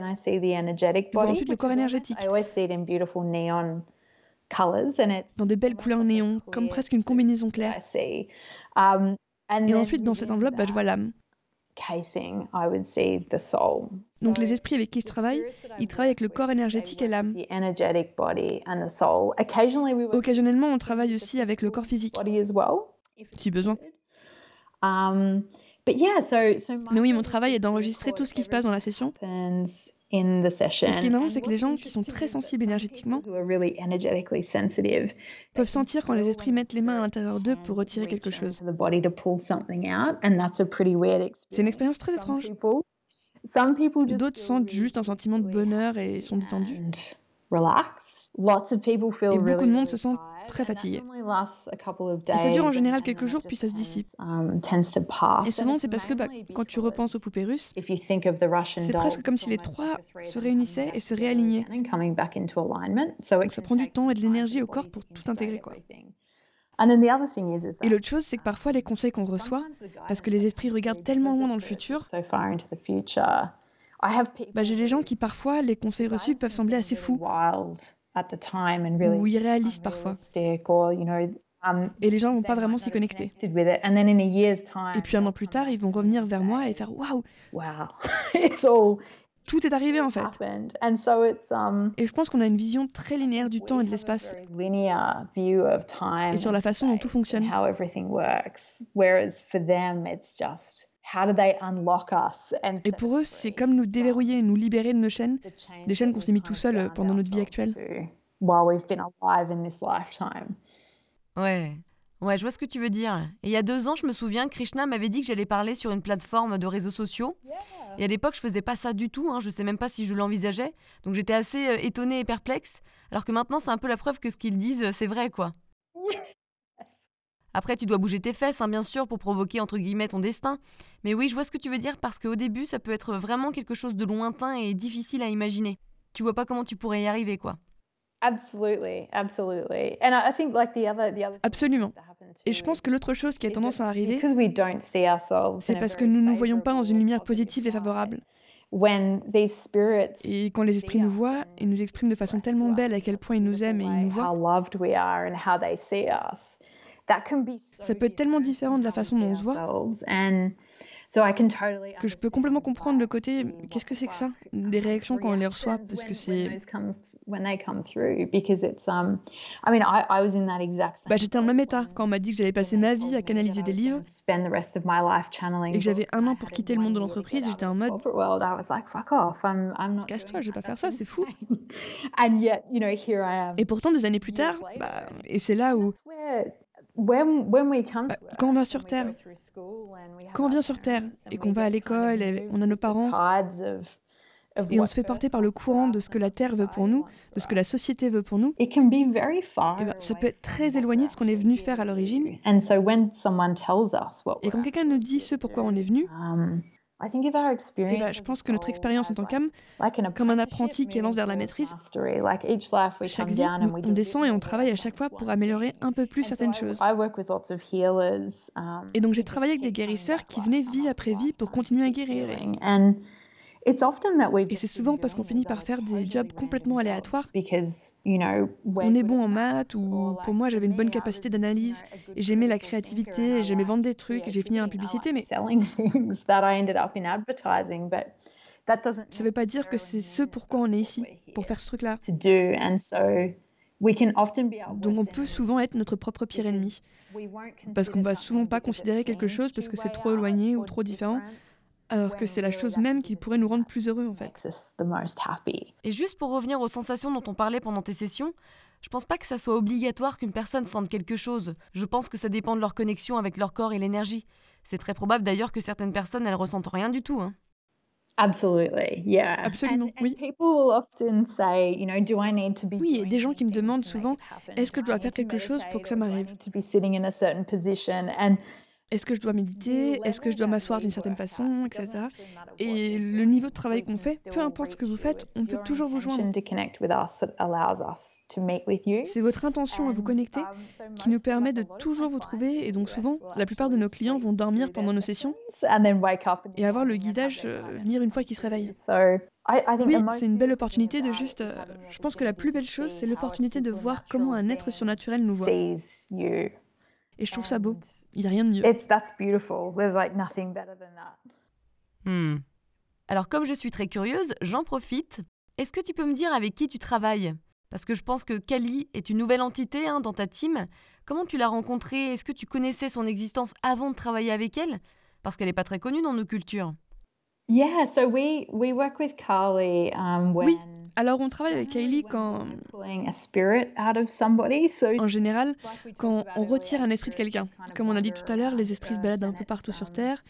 je vois ensuite le corps énergétique. Dans de belles couleurs néon, comme presque une combinaison claire. Um, et ensuite, dans cette enveloppe, bah, je vois l'âme. Donc les esprits avec qui je travaille, ils travaillent avec le corps énergétique et l'âme. Occasionnellement, on travaille aussi avec le corps physique, si besoin. Um, Mais oui, mon travail est d'enregistrer tout ce qui se passe dans la session ce qui est marrant, c'est que les gens qui sont très sensibles énergétiquement peuvent sentir quand les esprits mettent les mains à l'intérieur d'eux pour retirer quelque chose. C'est une expérience très étrange. D'autres sentent juste un sentiment de bonheur et sont détendus. Et beaucoup de monde se sent très fatigué. Ça dure en général quelques jours, puis ça se dissipe. Um, Et souvent, c'est parce que bah, quand tu repenses aux poupées russes, c'est presque comme si les trois se réunissaient et se réalignaient. Donc ça prend du temps et de l'énergie au corps pour tout intégrer. Quoi. Et l'autre chose, c'est que parfois les conseils qu'on reçoit, parce que les esprits regardent tellement loin dans le futur, bah, j'ai des gens qui parfois, les conseils reçus peuvent sembler assez fous ou irréalistes parfois. Um, et les gens vont pas vraiment s'y connecter. Et puis un an plus tard, ils vont revenir vers moi et faire waouh, tout est arrivé en fait. Um, et je pense qu'on a une vision très linéaire du temps et de l'espace. Et sur la façon dont tout fonctionne. Et pour eux, c'est comme nous déverrouiller, nous libérer de nos chaînes, des chaînes qu'on s'est mis tout seul euh, pendant notre vie actuelle. Ouais. Ouais, je vois ce que tu veux dire. Et il y a deux ans, je me souviens, Krishna m'avait dit que j'allais parler sur une plateforme de réseaux sociaux. Et à l'époque, je faisais pas ça du tout. Hein. Je sais même pas si je l'envisageais. Donc j'étais assez euh, étonnée et perplexe. Alors que maintenant, c'est un peu la preuve que ce qu'ils disent, c'est vrai, quoi. Après, tu dois bouger tes fesses, hein, bien sûr, pour provoquer entre guillemets ton destin. Mais oui, je vois ce que tu veux dire parce qu'au début, ça peut être vraiment quelque chose de lointain et difficile à imaginer. Tu vois pas comment tu pourrais y arriver, quoi. Absolument. Et je pense que l'autre chose qui a tendance à arriver, c'est parce que nous ne nous voyons pas dans une lumière positive et favorable. Et quand les esprits nous voient, ils nous expriment de façon tellement belle à quel point ils nous aiment et ils nous voient. Ça peut être tellement différent de la façon dont on se voit que je peux complètement comprendre le côté qu'est-ce que c'est que ça des réactions quand on les reçoit parce que c'est bah, j'étais en même état quand on m'a dit que j'allais passer ma vie à canaliser des livres et que j'avais un an pour quitter le monde de l'entreprise j'étais en mode casse-toi je vais pas faire ça c'est fou. et pourtant des années plus tard bah, et c'est là où quand on va sur Terre, quand on vient sur Terre et qu'on va à l'école, et on a nos parents, et on se fait porter par le courant de ce que la Terre veut pour nous, de ce que la société veut pour nous, et ben, ça peut être très éloigné de ce qu'on est venu faire à l'origine. Et quand quelqu'un nous dit ce pourquoi on est venu, eh ben, je pense que notre expérience en tant qu'âme, comme un apprenti qui avance vers la maîtrise, chaque vie, on descend et on travaille à chaque fois pour améliorer un peu plus certaines choses. Et donc j'ai travaillé avec des guérisseurs qui venaient vie après vie pour continuer à guérir. Et c'est souvent parce qu'on finit par faire des jobs complètement aléatoires. On est bon en maths ou pour moi j'avais une bonne capacité d'analyse et j'aimais la créativité et j'aimais vendre des trucs et j'ai fini en publicité mais ça ne veut pas dire que c'est ce pourquoi on est ici, pour faire ce truc-là. Donc on peut souvent être notre propre pire ennemi. Parce qu'on va souvent pas considérer quelque chose parce que c'est trop éloigné ou trop différent alors que c'est la chose même qui pourrait nous rendre plus heureux en fait. Et juste pour revenir aux sensations dont on parlait pendant tes sessions, je pense pas que ça soit obligatoire qu'une personne sente quelque chose. Je pense que ça dépend de leur connexion avec leur corps et l'énergie. C'est très probable d'ailleurs que certaines personnes elles ressentent rien du tout. Hein. Absolument, oui. Oui, et des gens qui me demandent souvent, est-ce que je dois faire quelque chose pour que ça m'arrive? Est-ce que je dois méditer Est-ce que je dois m'asseoir d'une certaine façon, etc. Et le niveau de travail qu'on fait, peu importe ce que vous faites, on peut toujours vous joindre. C'est votre intention à vous connecter qui nous permet de toujours vous trouver. Et donc souvent, la plupart de nos clients vont dormir pendant nos sessions et avoir le guidage euh, venir une fois qu'ils se réveillent. Oui, c'est une belle opportunité de juste... Euh, je pense que la plus belle chose, c'est l'opportunité de voir comment un être surnaturel nous voit. Et je trouve ça beau. Il n'y a rien de mieux. Hmm. Alors comme je suis très curieuse, j'en profite. Est-ce que tu peux me dire avec qui tu travailles? Parce que je pense que Kali est une nouvelle entité hein, dans ta team. Comment tu l'as rencontrée? Est-ce que tu connaissais son existence avant de travailler avec elle? Parce qu'elle n'est pas très connue dans nos cultures. Yeah, so we we work with Carly um, when Oui, Alors, on travaille avec Kylie quand, en général, quand on retire un esprit de quelqu'un. Comme on a dit tout à l'heure, les esprits se baladent un peu partout sur Terre.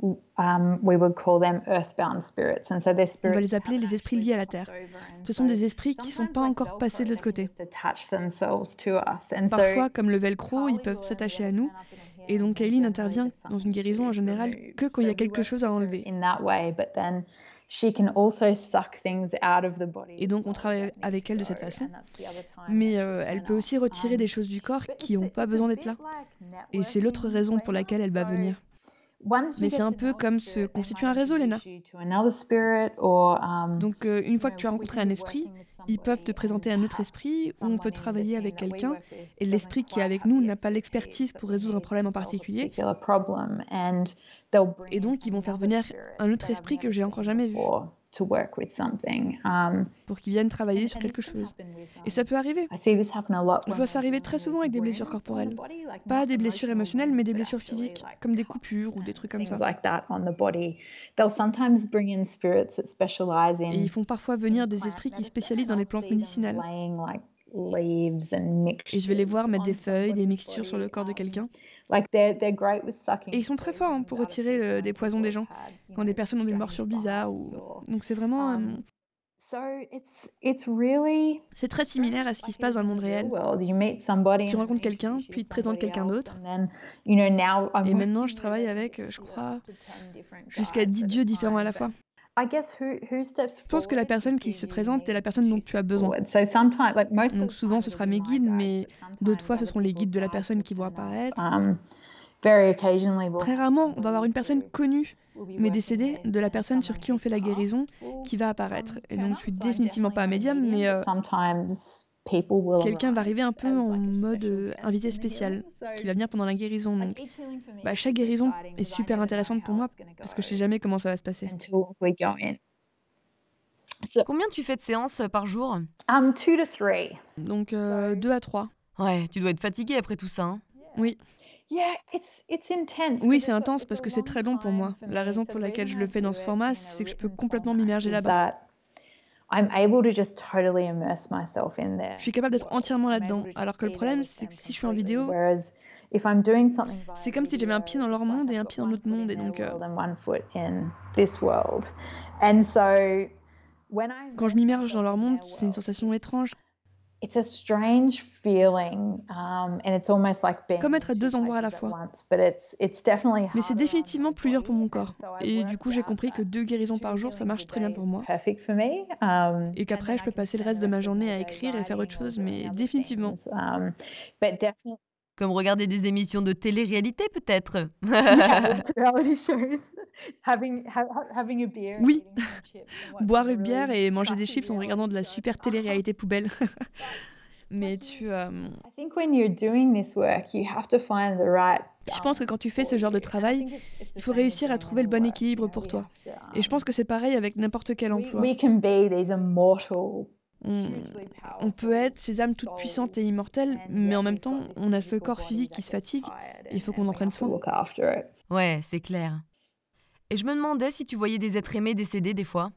We would call them earthbound spirits. And so they're On va les appeler les esprits liés à la terre. Ce sont des esprits qui ne sont pas encore passés de l'autre côté. Parfois, comme le velcro, ils peuvent s'attacher à nous. Et donc, Kaylee n'intervient dans une guérison en général que quand il y a quelque chose à enlever. Et donc on travaille avec elle de cette façon. Mais euh, elle peut aussi retirer des choses du corps qui n'ont pas besoin d'être là. Et c'est l'autre raison pour laquelle elle va venir. Mais c'est un peu comme se constituer un réseau, Lena. Um, Donc, euh, une fois que tu as rencontré un esprit, ils peuvent te présenter un autre esprit où on peut travailler avec quelqu'un et l'esprit qui est avec nous n'a pas l'expertise pour résoudre un problème en particulier. Et donc, ils vont faire venir un autre esprit que j'ai encore jamais vu. Um, pour qu'ils viennent travailler sur quelque chose. Et ça peut arriver. Je vois ça arriver très souvent avec des blessures corporelles. Pas des blessures émotionnelles, mais des blessures physiques, comme des coupures ou des trucs comme ça. Et ils font parfois venir des esprits qui spécialisent dans les plantes médicinales. Et je vais les voir mettre des feuilles, des mixtures sur le corps de quelqu'un. Et ils sont très forts hein, pour retirer euh, des poisons des gens quand des personnes ont des morsures bizarres. Ou... Donc c'est vraiment. Um, c'est très similaire à ce qui se passe dans le monde réel. Tu rencontres quelqu'un, puis te présente quelqu'un d'autre. Et maintenant, je travaille avec, je crois, jusqu'à 10 dieux différents à la fois. Je pense que la personne qui se présente est la personne dont tu as besoin. Donc souvent ce sera mes guides, mais d'autres fois ce seront les guides de la personne qui vont apparaître. Um, Très rarement, on va avoir une personne connue, mais décédée, de la personne sur qui on fait la guérison, qui va apparaître. Et donc je suis définitivement pas un médium, mais euh, quelqu'un va arriver un peu en mode euh, invité spécial, qui va venir pendant la guérison. Donc, bah, chaque guérison est super intéressante pour moi parce que je sais jamais comment ça va se passer. Combien tu fais de séances par jour? Donc euh, deux à trois. Ouais, tu dois être fatigué après tout ça. Hein oui. Oui, c'est intense parce que c'est très long pour moi. La raison pour laquelle je le fais dans ce format, c'est que je peux complètement m'immerger là-bas. Je suis capable d'être entièrement là-dedans. Alors que le problème, c'est que si je suis en vidéo, c'est comme si j'avais un pied dans leur monde et un pied dans l'autre monde. Et donc, euh, quand je m'immerge dans leur monde, c'est une sensation étrange. Comme être à deux endroits à la fois. Mais c'est définitivement plus dur pour mon corps. Et du coup, j'ai compris que deux guérisons par jour, ça marche très bien pour moi. Um, et qu'après, je peux passer le reste de ma journée à écrire et faire autre chose, mais définitivement. Comme regarder des émissions de télé-réalité, peut-être Oui, boire une bière et manger des chips en regardant de la super télé-réalité poubelle. Mais tu. Euh, je pense que quand tu fais ce genre de travail, il faut réussir à trouver le bon équilibre pour toi. Et je pense que c'est pareil avec n'importe quel emploi. On, peut être ces âmes toutes puissantes et immortelles, mais en même temps, on a ce corps physique qui se fatigue. Et il faut qu'on en prenne soin. Ouais, c'est clair. Et je me demandais si tu voyais des êtres aimés décédés des fois.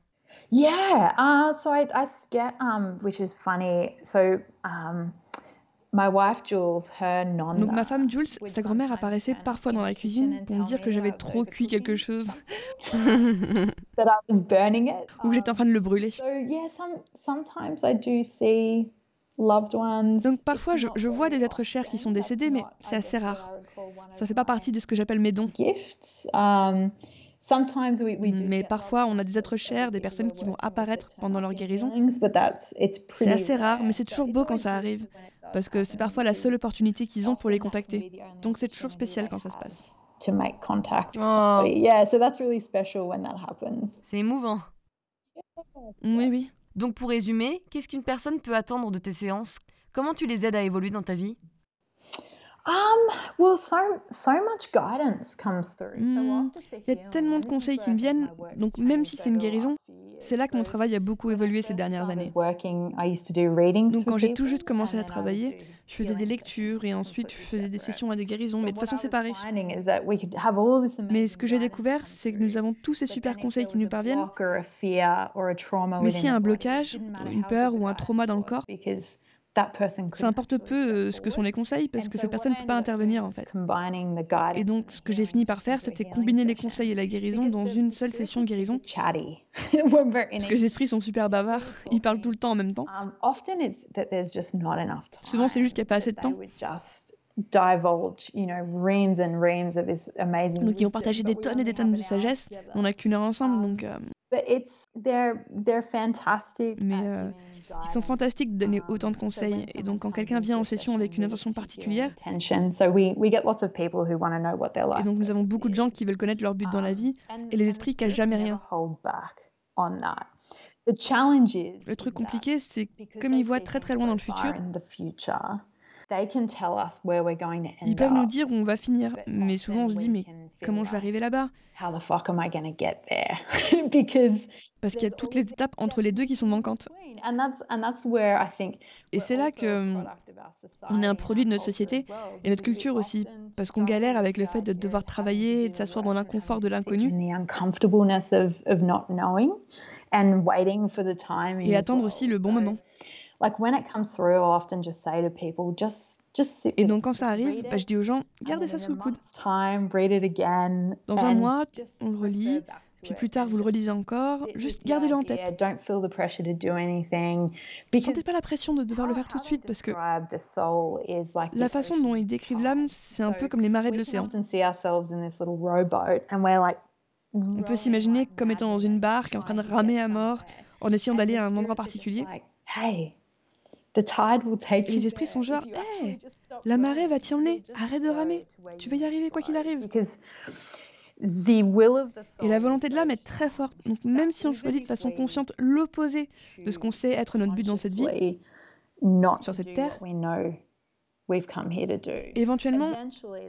Yeah, uh, so I, I get, um, which is funny. So, um, Donc ma femme Jules, sa grand-mère apparaissait parfois dans la cuisine pour me dire que j'avais trop cuit quelque chose. that I was burning it. Ou que j'étais en train de le brûler. So yeah, some, sometimes I do see loved ones. Donc parfois je, je vois des êtres chers qui sont décédés, mais c'est assez rare. Ça fait pas partie de ce que j'appelle mes dons. Mais parfois, on a des êtres chers, des personnes qui vont apparaître pendant leur guérison. C'est assez rare, mais c'est toujours beau quand ça arrive, parce que c'est parfois la seule opportunité qu'ils ont pour les contacter. Donc c'est toujours spécial quand ça se passe. C'est émouvant. Oui, oui. Donc pour résumer, qu'est-ce qu'une personne peut attendre de tes séances? Comment tu les aides à évoluer dans ta vie? Um, il y a tellement de conseils qui me viennent, donc même si c'est une guérison, C'est là que mon travail a beaucoup évolué ces dernières années. Donc quand j'ai tout juste commencé à travailler, je faisais des lectures et ensuite je faisais des sessions à de guérison, mais de façon séparée. Mais ce que j'ai découvert, c'est que nous avons tous ces super conseils qui nous parviennent. Mais s'il y a un blocage, une peur ou un trauma dans le corps, ça importe peu euh, ce que sont les conseils parce que cette personne ne peut pas intervenir en fait. Et donc ce que j'ai fini par faire, c'était combiner les conseils et la guérison dans une seule session de guérison. Parce que les esprits sont super bavards, ils parlent tout le temps en même temps. Um, Souvent c'est juste qu'il n'y a pas assez de temps. Donc ils ont partagé des tonnes et des tonnes de sagesse. On n'a qu'une heure ensemble, donc. Euh, Mais euh, ils sont fantastiques de donner autant de conseils. Et donc, quand quelqu'un vient en session avec une intention particulière, et donc nous avons beaucoup de gens qui veulent connaître leur but dans la vie, et les esprits cachent jamais rien. Le truc compliqué, c'est comme ils voient très très loin dans le futur, ils peuvent nous dire où on va finir, mais souvent on se dit mais comment je vais arriver là-bas? Parce qu'il y a toutes les étapes entre les deux qui sont manquantes. Et c'est là que on est un produit de notre société et notre culture aussi, parce qu'on galère avec le fait de devoir travailler et de s'asseoir dans l'inconfort de l'inconnu. Et attendre aussi le bon moment. Et donc quand ça arrive, bah, je dis aux gens, gardez ça sous le coude. Dans un mois, on le relit, puis plus tard, vous le relisez encore. Juste gardez-le en tête. Ne sentez pas la pression de devoir le faire tout de suite parce que la façon dont ils décrivent l'âme, c'est un peu comme les marées de l'océan. On peut s'imaginer comme étant dans une barque en train de ramer à mort en essayant d'aller à un endroit particulier. Et les esprits sont genre, hé, la marée va t'y emmener, arrête de ramer, tu vas y arriver quoi qu'il arrive. Et la volonté de l'âme est très forte. Donc même si on choisit de façon consciente l'opposé de ce qu'on sait être notre but dans cette vie, sur cette terre, éventuellement,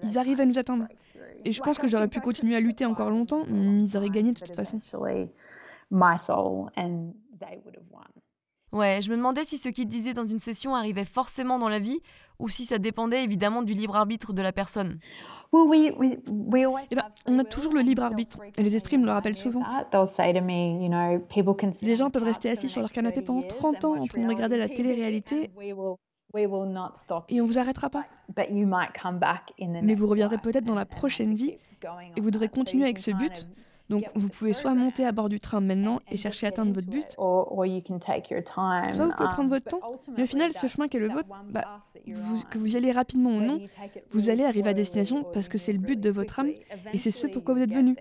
ils arrivent à nous atteindre. Et je pense que j'aurais pu continuer à lutter encore longtemps, mais ils auraient gagné de toute façon. Ouais, je me demandais si ce qu'ils disaient dans une session arrivait forcément dans la vie ou si ça dépendait évidemment du libre arbitre de la personne. Eh ben, on a toujours le libre arbitre, et les esprits me le rappellent souvent. Les gens peuvent rester assis sur leur canapé pendant 30 ans en train de regarder la télé-réalité. et on vous arrêtera pas. Mais vous reviendrez peut-être dans la prochaine vie. et vous devrez continuer avec ce but donc vous pouvez soit monter à bord du train maintenant et chercher à atteindre votre but, soit vous pouvez prendre votre temps, mais au final ce chemin qui est le vôtre, bah, que vous y allez rapidement ou non, vous allez arriver à destination parce que c'est le but de votre âme et c'est ce pourquoi vous êtes venu.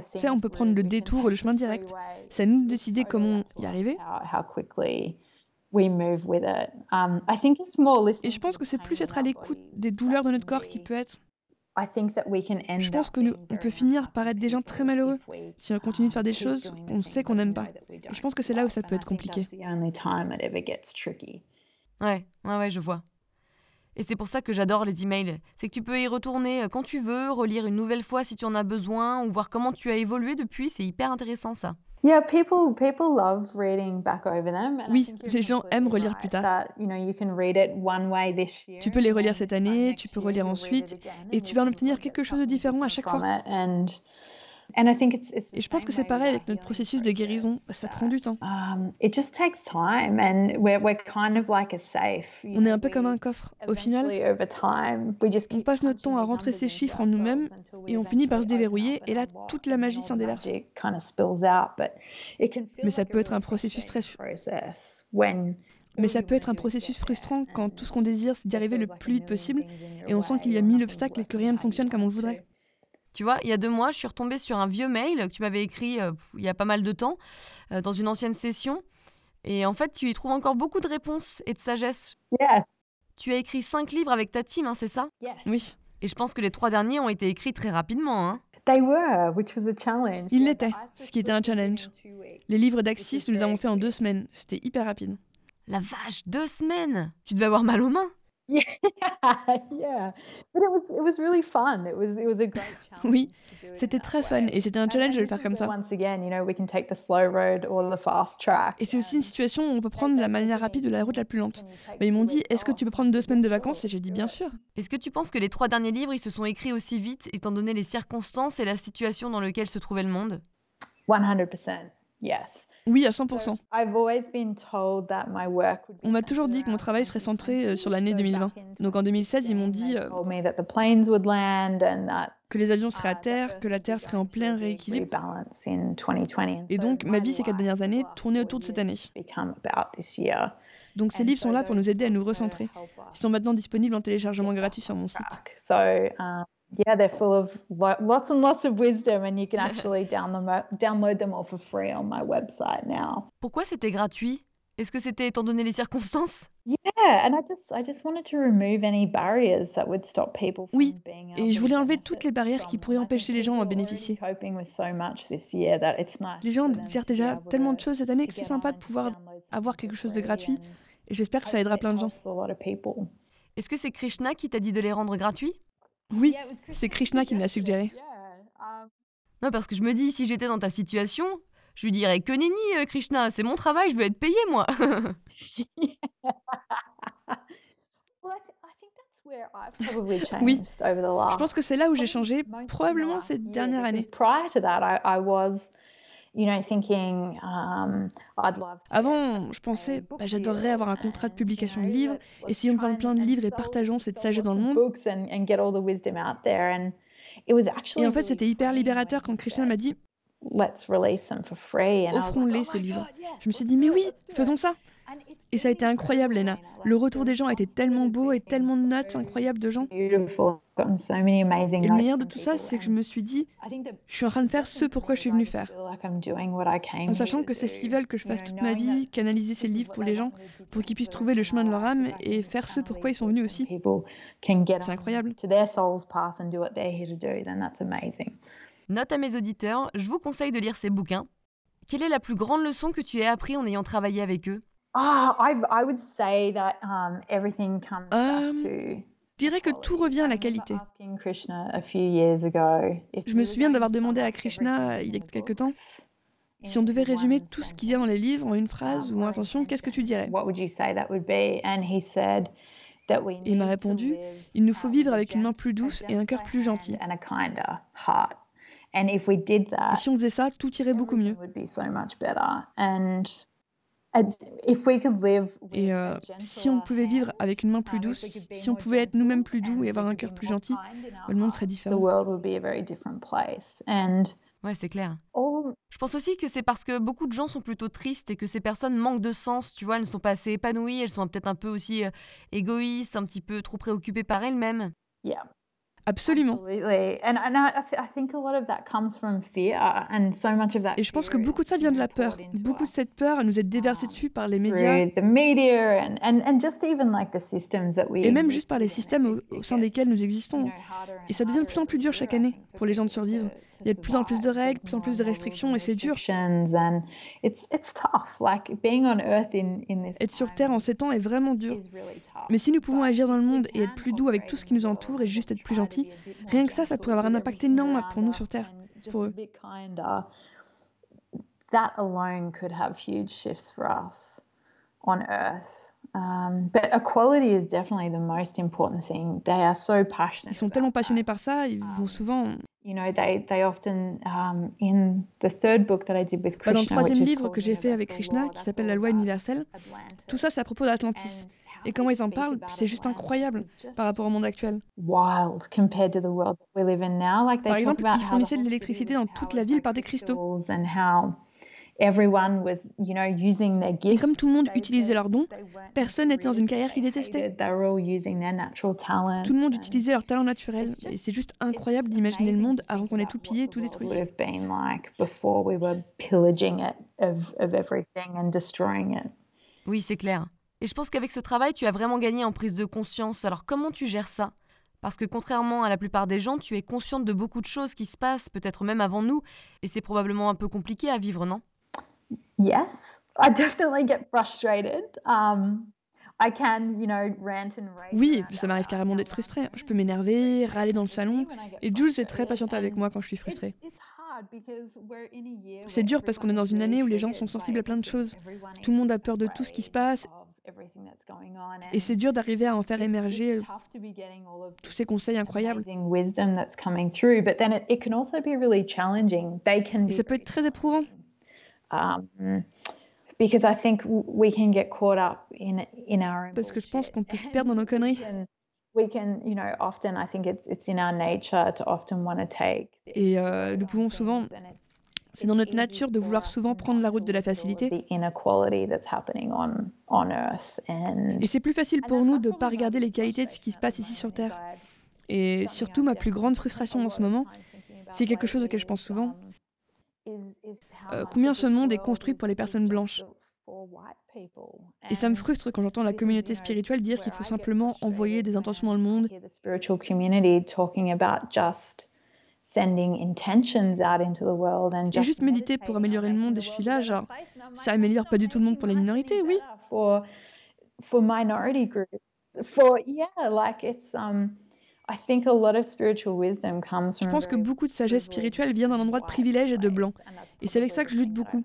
Ça, on peut prendre le détour ou le chemin direct. C'est à nous de décider comment y arriver. Um, et je pense que c'est plus être à l'écoute des douleurs de notre corps qui peut être je pense que nous, on peut finir par être des gens très malheureux si on continue de faire des choses qu'on sait qu'on n'aime pas. Et je pense que c'est là où ça peut être compliqué. Ouais, ouais, ouais, je vois. Et c'est pour ça que j'adore les emails. C'est que tu peux y retourner euh, quand tu veux, relire une nouvelle fois si tu en as besoin, ou voir comment tu as évolué depuis. C'est hyper intéressant ça. Oui, les gens aiment relire plus tard. Tu peux les relire cette année, tu peux relire ensuite, et tu vas en obtenir quelque chose de différent à chaque fois. Et je pense que c'est pareil avec notre processus de guérison, ça prend du temps. On est un peu comme un coffre. Au final, on passe notre temps à rentrer ces chiffres en nous-mêmes et on finit par se déverrouiller et là, toute la magie s'en déverse. Mais ça peut être un processus très... Mais ça peut être un processus frustrant quand tout ce qu'on désire, c'est d'y arriver le plus vite possible et on sent qu'il y a mille obstacles et que rien ne fonctionne comme on le voudrait. Tu vois, il y a deux mois, je suis retombée sur un vieux mail que tu m'avais écrit euh, il y a pas mal de temps, euh, dans une ancienne session. Et en fait, tu y trouves encore beaucoup de réponses et de sagesse. Tu as écrit cinq livres avec ta team, hein, c'est ça? Oui. Et je pense que les trois derniers ont été écrits très rapidement. Hein. Ils l'étaient, ce qui était un challenge. Les livres d'Axis, nous les avons fait en deux semaines. C'était hyper rapide. La vache, deux semaines Tu devais avoir mal aux mains Oui, c'était très fun et c'était un challenge de le faire comme ça. Et c'est aussi une situation où on peut prendre la manière rapide ou la route la plus lente. Mais ils m'ont dit, est-ce que tu peux prendre deux semaines de vacances? Et j'ai dit, bien sûr. Est-ce que tu penses que les trois derniers livres, ils se sont écrits aussi vite, étant donné les circonstances et la situation dans laquelle se trouvait le monde? 100%, yes. Oui, à 100%. On m'a toujours dit que mon travail serait centré euh, sur l'année 2020. Donc en 2016, ils m'ont dit euh, que les avions seraient à terre, que la Terre serait en plein rééquilibre. Et donc ma vie ces quatre dernières années tournait autour de cette année. Donc ces livres sont là pour nous aider à nous recentrer. Ils sont maintenant disponibles en téléchargement gratuit sur mon site. Yeah, they're full of lo- lots and lots of wisdom, and you can actually download, download them all for free on my website now. Pourquoi c'était gratuit? Est-ce que c'était étant donné les circonstances? Yeah, and I just I just wanted to remove any barriers that would stop people from Oui, being et je voulais enlever toutes les barrières qui pourraient empêcher les gens d'en bénéficier. Les gens gèrent déjà tellement de choses cette année que c'est sympa de pouvoir avoir quelque chose de gratuit. Et j'espère que ça aidera plein de gens. Est-ce que c'est Krishna qui t'a dit de les rendre gratuits? Oui, c'est Krishna qui me l'a suggéré. Um, Non, parce que je me dis, si j'étais dans ta situation, je lui dirais que nenni, euh, Krishna, c'est mon travail, je veux être payé, moi. Well, I, th- I think that's where I've probably changed Oui, over the last. Je pense que c'est là où j'ai changé, probablement cette year, dernière année. Avant, je pensais, bah, j'adorerais avoir un contrat de publication de livres, essayons de vendre plein de livres et partageons cette sagesse dans le monde. Et en fait, c'était hyper libérateur quand Krishna m'a dit offrons-les ces livres. Je me suis dit, mais oui, faisons ça. Et ça a été incroyable, Lena. Le retour des gens a été tellement beau et tellement de notes incroyables de gens. Et le meilleur de tout ça, c'est que je me suis dit, je suis en train de faire ce pourquoi je suis venue faire. En sachant que c'est ce qu'ils veulent que je fasse toute ma vie, canaliser ces livres pour les gens, pour qu'ils puissent trouver le chemin de leur âme et faire ce pourquoi ils sont venus aussi. C'est incroyable. Note à mes auditeurs, je vous conseille de lire ces bouquins. Quelle est la plus grande leçon que tu aies appris en ayant travaillé avec eux? Ah, I, I would say that um, everything comes back to Je dirais que tout revient à la qualité. Je me souviens d'avoir demandé à Krishna il y a in quelque temps, si on devait résumer tout ce qu'il y a dans les livres en une phrase ou intention, qu'est-ce que tu dirais? Et il m'a répondu, il nous faut um, vivre avec une main plus douce et un cœur plus gentil. Et si on faisait ça, tout irait beaucoup mieux. Et euh, si on pouvait vivre avec une main plus if douce, we could be si on pouvait être nous-mêmes plus doux et avoir un cœur plus gentil, le monde serait différent. world would be a very different place. And Ouais, c'est clair. Je pense aussi que c'est parce que beaucoup de gens sont plutôt tristes et que ces personnes manquent de sens, tu vois, elles ne sont pas assez épanouies, elles sont peut-être un peu aussi euh, égoïstes, un petit peu trop préoccupées par elles-mêmes. yeah, Absolument. absolutely. And and I, I th- I think a lot of that comes from fear, and so much of that. Et je pense que beaucoup de ça vient de la peur. Beaucoup de cette peur nous est déversée um, dessus par les médias et même juste par les systèmes au, au sein desquels nous existons. Et ça devient de plus en plus dur chaque année pour les gens de survivre. Il y a de plus en plus de règles, de plus en plus de restrictions et c'est dur. Être sur Terre en ces temps est vraiment dur. Mais si nous pouvons But agir dans le if we monde et être plus doux avec tout ce qui the nous world entoure and et juste just être plus try to gentil, be a bit more rien que ça, ça pourrait avoir un impact énorme pour nous us sur Terre, pour eux. bit kinder, that alone could have huge shifts for us on Earth. Um, but equality is definitely the most important thing. They are so passionate. Ils sont tellement passionnés par ça, ils vont souvent... You know, they they often um, in the third book that I did with Bah, dans le Krishna, troisième livre que j'ai fait avec Krishna, qui s'appelle La loi universelle, tout ça, c'est à propos d'Atlantis. Et comment ils en parlent, c'est juste incroyable par rapport au monde actuel. wild compared to the world that we live in now. Like they Par exemple, ils fournissaient de l'électricité dans toute la ville par des cristaux. crystals and how Et gifts. comme tout le monde utilisait leurs dons, personne n'était dans une carrière qu'ils détestaient. hated- They were all using their natural talents. Tout le monde utilisait leur talent naturel. Et c'est juste incroyable d'imaginer le monde avant qu'on ait tout pillé, tout détruit. would have been like before we were pillaging it of, of everything and destroying it. Oui, c'est clair. Et je pense qu'avec ce travail, tu as vraiment gagné en prise de conscience. Alors comment tu gères ça? Parce que contrairement à la plupart des gens, tu es consciente de beaucoup de choses qui se passent, peut-être même avant nous, et c'est probablement un peu compliqué à vivre, non? Yes, I definitely get frustrated. Um, Oui, ça m'arrive carrément d'être frustrée. Je peux m'énerver, râler dans le salon. Et Jules est très patiente avec moi quand je suis frustrée. C'est dur parce qu'on est dans une année où les gens sont sensibles à plein de choses. Tout le monde a peur de tout ce qui se passe. Et c'est dur d'arriver à en faire émerger euh, tous ces conseils incroyables. Et ça peut être très éprouvant. Parce que je pense qu'on peut se perdre dans nos conneries. Et euh, nous pouvons souvent, c'est dans notre nature de vouloir souvent prendre la route de la facilité. Et c'est plus facile pour nous de ne pas regarder les qualités de ce qui se passe ici sur Terre. Et surtout, ma plus grande frustration en ce moment, c'est quelque chose auquel je pense souvent. Euh, combien ce monde est construit pour les personnes blanches et ça me frustre quand j'entends la communauté spirituelle dire qu'il faut simplement envoyer des intentions dans le monde. Et juste méditer pour améliorer le monde et je suis là, genre, ça améliore pas du tout le monde pour les minorités, oui. Je pense que beaucoup de sagesse spirituelle vient d'un endroit de privilège et de blanc. Et c'est avec ça que je lutte beaucoup.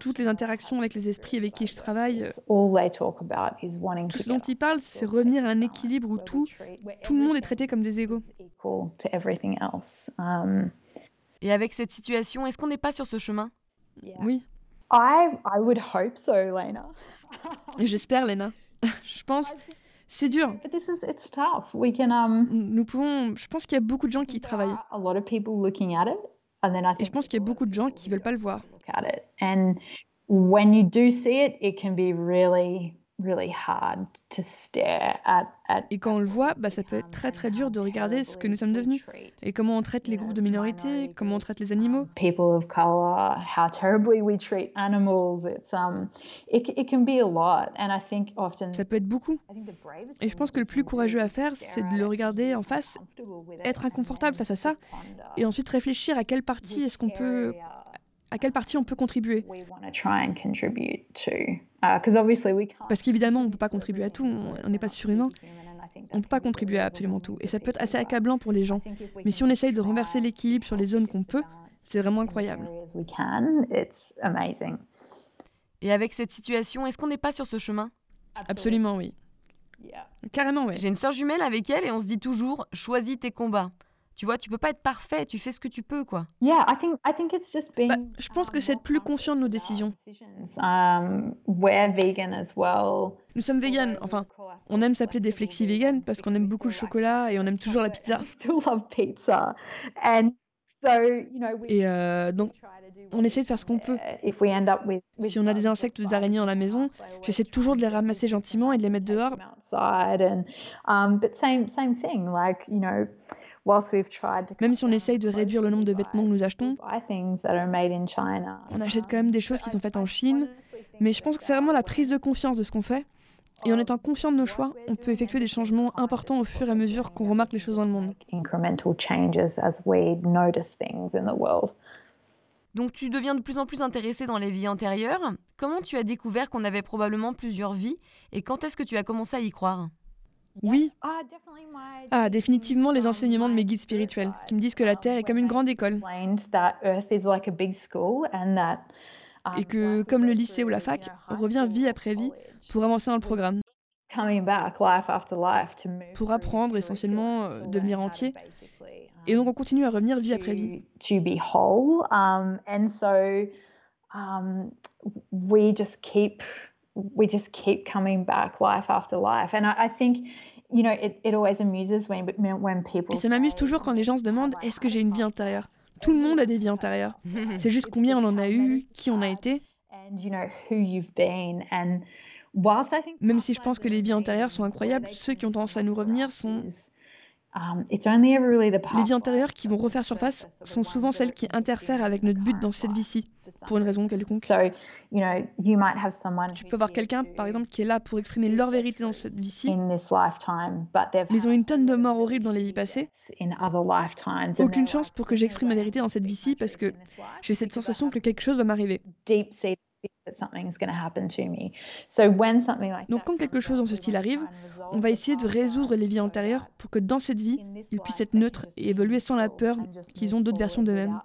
Toutes les interactions avec les esprits avec qui je travaille, tout ce dont ils parlent, c'est revenir à un équilibre où tout, tout le monde est traité comme des égaux. Um, Et avec cette situation, est-ce qu'on n'est pas sur ce chemin? Oui. J'espère, Lena. je pense. C'est dur. Um, Nous pouvons. Je pense qu'il y a beaucoup de gens qui y travaillent. Et je pense qu'il y a beaucoup de gens qui veulent pas le voir. when you do see it, it can be really et quand on le voit, bah, ça peut être très très dur de regarder ce que nous sommes devenus et comment on traite les groupes de minorités, comment on traite les animaux. Ça peut être beaucoup. Et je pense que le plus courageux à faire, c'est de le regarder en face, être inconfortable face à ça, et ensuite réfléchir à quelle partie est-ce qu'on peut à quelle partie on peut contribuer. Uh, Parce qu'évidemment, on ne peut pas contribuer à tout, on n'est pas surhumain. On ne peut pas contribuer à absolument tout. Et ça peut être assez accablant pour les gens. Mais si on essaye de renverser l'équilibre sur les zones qu'on peut, c'est vraiment incroyable. Et avec cette situation, est-ce qu'on n'est pas sur ce chemin? Absolument, oui. Carrément, oui. J'ai une sœur jumelle avec elle et on se dit toujours choisis tes combats. Tu vois, tu peux pas être parfait, tu fais ce que tu peux, quoi. Bah, je pense que c'est être plus conscient de nos décisions. Um, Nous sommes véganes, enfin, on aime s'appeler des flexi vegan parce qu'on aime beaucoup le chocolat et on aime toujours la pizza. Et euh, donc, on essaie de faire ce qu'on peut. Si on a des insectes ou des araignées dans la maison, j'essaie toujours de les ramasser gentiment et de les mettre dehors. Même si on essaye de réduire le nombre de vêtements que nous achetons, on achète quand même des choses qui sont faites en Chine. Mais je pense que c'est vraiment la prise de conscience de ce qu'on fait. Et en étant conscient de nos choix, on peut effectuer des changements importants au fur et à mesure qu'on remarque les choses dans le monde. Donc tu deviens de plus en plus intéressé dans les vies antérieures. Comment tu as découvert qu'on avait probablement plusieurs vies et quand est-ce que tu as commencé à y croire? Oui. Ah, ah, définitivement les enseignements de mes guides spirituels, qui me disent que la Terre est comme une grande école. Et que, comme le lycée ou la fac, on revient vie après vie pour avancer dans le programme. Pour apprendre essentiellement, euh, devenir entier. Et donc on continue à revenir vie après vie. Et ça m'amuse toujours quand les gens se demandent est-ce que j'ai une vie intérieure? Tout le monde a des vies intérieures. C'est juste combien on en a eu, qui on a été. Même si je pense que les vies antérieures sont incroyables, ceux qui ont tendance à nous revenir sont les vies antérieures qui vont refaire surface sont souvent celles qui interfèrent avec notre but dans cette vie-ci, pour une raison quelconque. Tu peux avoir quelqu'un, par exemple, qui est là pour exprimer leur vérité dans cette vie-ci, mais ils ont une tonne de morts horribles dans les vies passées. Aucune chance pour que j'exprime ma vérité dans cette vie-ci parce que j'ai cette sensation que quelque chose va m'arriver. Donc quand quelque chose dans ce style arrive, on va essayer de résoudre les vies antérieures pour que dans cette vie, ils puissent être neutres et évoluer sans la peur qu'ils ont d'autres versions d'eux-mêmes.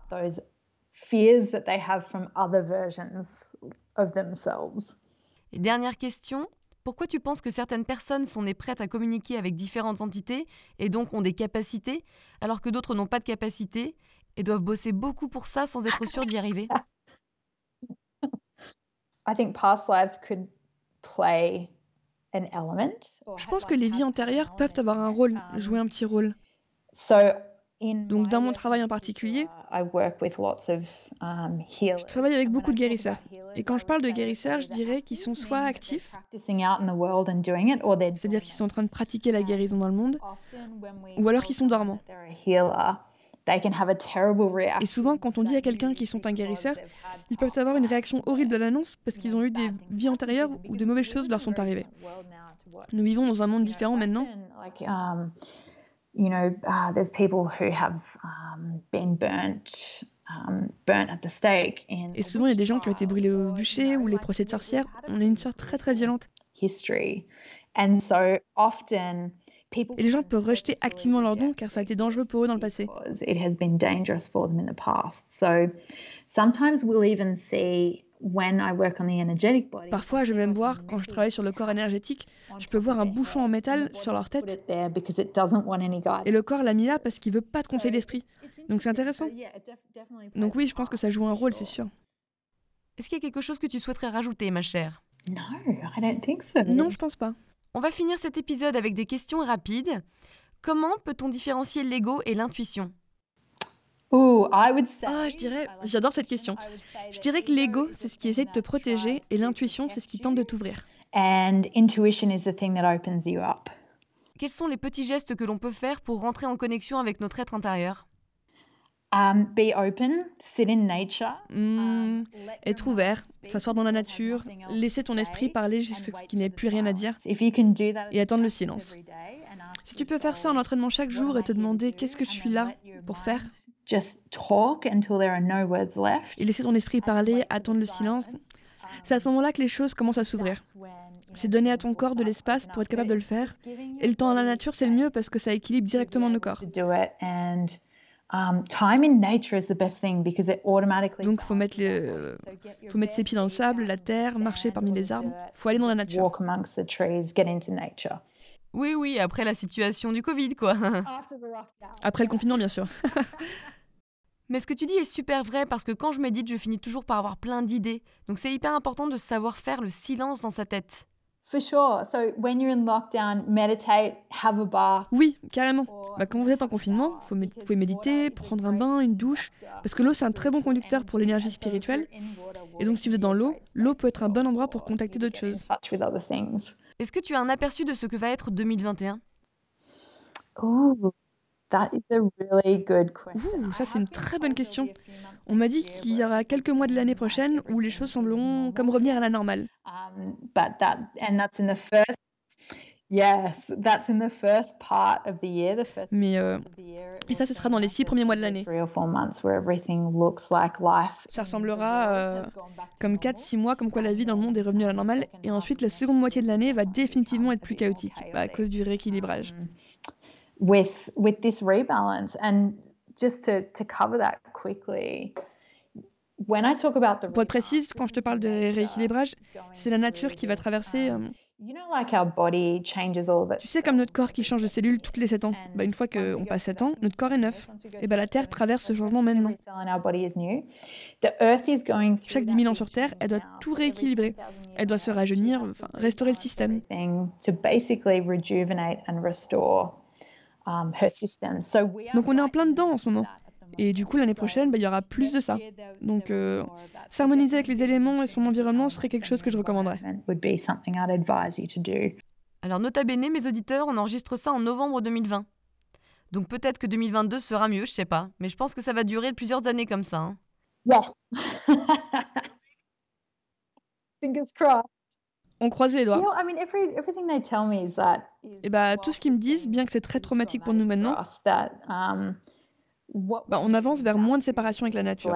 Et dernière question, pourquoi tu penses que certaines personnes sont nées prêtes à communiquer avec différentes entités et donc ont des capacités, alors que d'autres n'ont pas de capacités et doivent bosser beaucoup pour ça sans être sûres d'y arriver? Je pense que les vies antérieures peuvent avoir un rôle, jouer un petit rôle. Donc dans mon travail en particulier, Um, je travaille avec beaucoup de guérisseurs. Et quand je parle de guérisseurs, je dirais qu'ils sont soit actifs, c'est-à-dire qu'ils sont en train de pratiquer la guérison dans le monde, ou alors qu'ils sont dormants. Et souvent, quand on dit à quelqu'un qu'ils sont un guérisseur, ils peuvent avoir une réaction horrible à l'annonce parce qu'ils ont eu des vies antérieures où de mauvaises choses leur sont arrivées. Nous vivons dans un monde différent maintenant. You know, there's people who have been burnt et souvent, il y a des gens qui ont été brûlés au bûcher ou les procès de sorcières. On a une histoire très très violente. Et les gens peuvent rejeter activement leurs dons car ça a été dangereux pour eux dans le passé. Parfois, je vais même voir, quand je travaille sur le corps énergétique, je peux voir un bouchon en métal sur leur tête. Et le corps l'a mis là parce qu'il veut pas de conseil d'esprit. Donc c'est intéressant. Donc oui, je pense que ça joue un rôle, c'est sûr. Est-ce qu'il y a quelque chose que tu souhaiterais rajouter, ma chère? Non, je pense pas. On va finir cet épisode avec des questions rapides. Comment peut-on différencier l'ego et l'intuition? Oh, je dirais, j'adore cette question. Je dirais que l'ego, c'est ce qui essaie de te protéger et l'intuition, c'est ce qui tente de t'ouvrir. Quels sont les petits gestes que l'on peut faire pour rentrer en connexion avec notre être intérieur? Um, be open, sit in nature. Hmm, um, être ouvert, s'asseoir dans la nature, laisser ton esprit parler jusqu'à ce qu'il n'ait plus rien à dire et attendre le silence. Si tu peux faire ça en entraînement chaque jour et te demander qu'est-ce que je suis là pour faire et laisser ton esprit parler, attendre le silence, c'est à ce moment-là que les choses commencent à s'ouvrir. C'est donner à ton corps de l'espace pour être capable de le faire. Et le temps dans la nature, c'est le mieux parce que ça équilibre directement nos corps. Donc, faut mettre, le, faut mettre ses pieds dans le sable, la terre, marcher parmi les arbres. Faut aller dans la nature. Oui, oui, après la situation du Covid, quoi. après le confinement, bien sûr. Mais ce que tu dis est super vrai parce que quand je médite, je finis toujours par avoir plein d'idées. Donc c'est hyper important de savoir faire le silence dans sa tête. Oui, carrément. Bah, quand vous êtes en confinement, faut vous pouvez méditer, prendre un bain, une douche, parce que l'eau c'est un très bon conducteur pour l'énergie spirituelle. Et donc si vous êtes dans l'eau, l'eau peut être un bon endroit pour contacter d'autres choses. Est-ce que tu as un aperçu de ce que va être 2021 ça c'est une très bonne question. On m'a dit qu'il y aura quelques mois de l'année prochaine où les choses sembleront comme revenir à la normale. Mais et ça, ce sera dans les six premiers mois de l'année. Ça ressemblera euh, comme 4-6 mois, comme quoi la vie dans le monde est revenue à la normale. Et ensuite, la seconde moitié de l'année va définitivement être plus chaotique bah, à cause du rééquilibrage. With with this rebalance and just to to cover that quickly when I talk about the Pour être précise, quand je te parle de rééquilibrage, c'est la nature qui va traverser euh, tu sais, comme notre corps qui change de cellules toutes les 7 ans. Bah, une fois qu'on passe 7 ans, notre corps est neuf. Et bah, la Terre traverse ce changement maintenant. Chaque 10 000 ans sur Terre, elle doit tout rééquilibrer. Elle doit se rajeunir, enfin, restaurer le système. Um, Donc on est en plein dedans en ce moment. Et du coup, l'année prochaine, bah, il y aura plus de ça. Donc, euh, s'harmoniser avec les éléments et son environnement serait quelque chose que je recommanderais. Alors, nota bene, mes auditeurs, on enregistre ça en novembre 2020. Donc, peut-être que 2022 sera mieux, je sais pas. Mais je pense que ça va durer plusieurs années comme ça. Hein. Yes. Fingers crossed. On croise les doigts. Et bah, tout ce qu'ils me disent, bien que c'est très traumatique pour nous maintenant, um, bah, on avance vers moins de séparation avec la nature.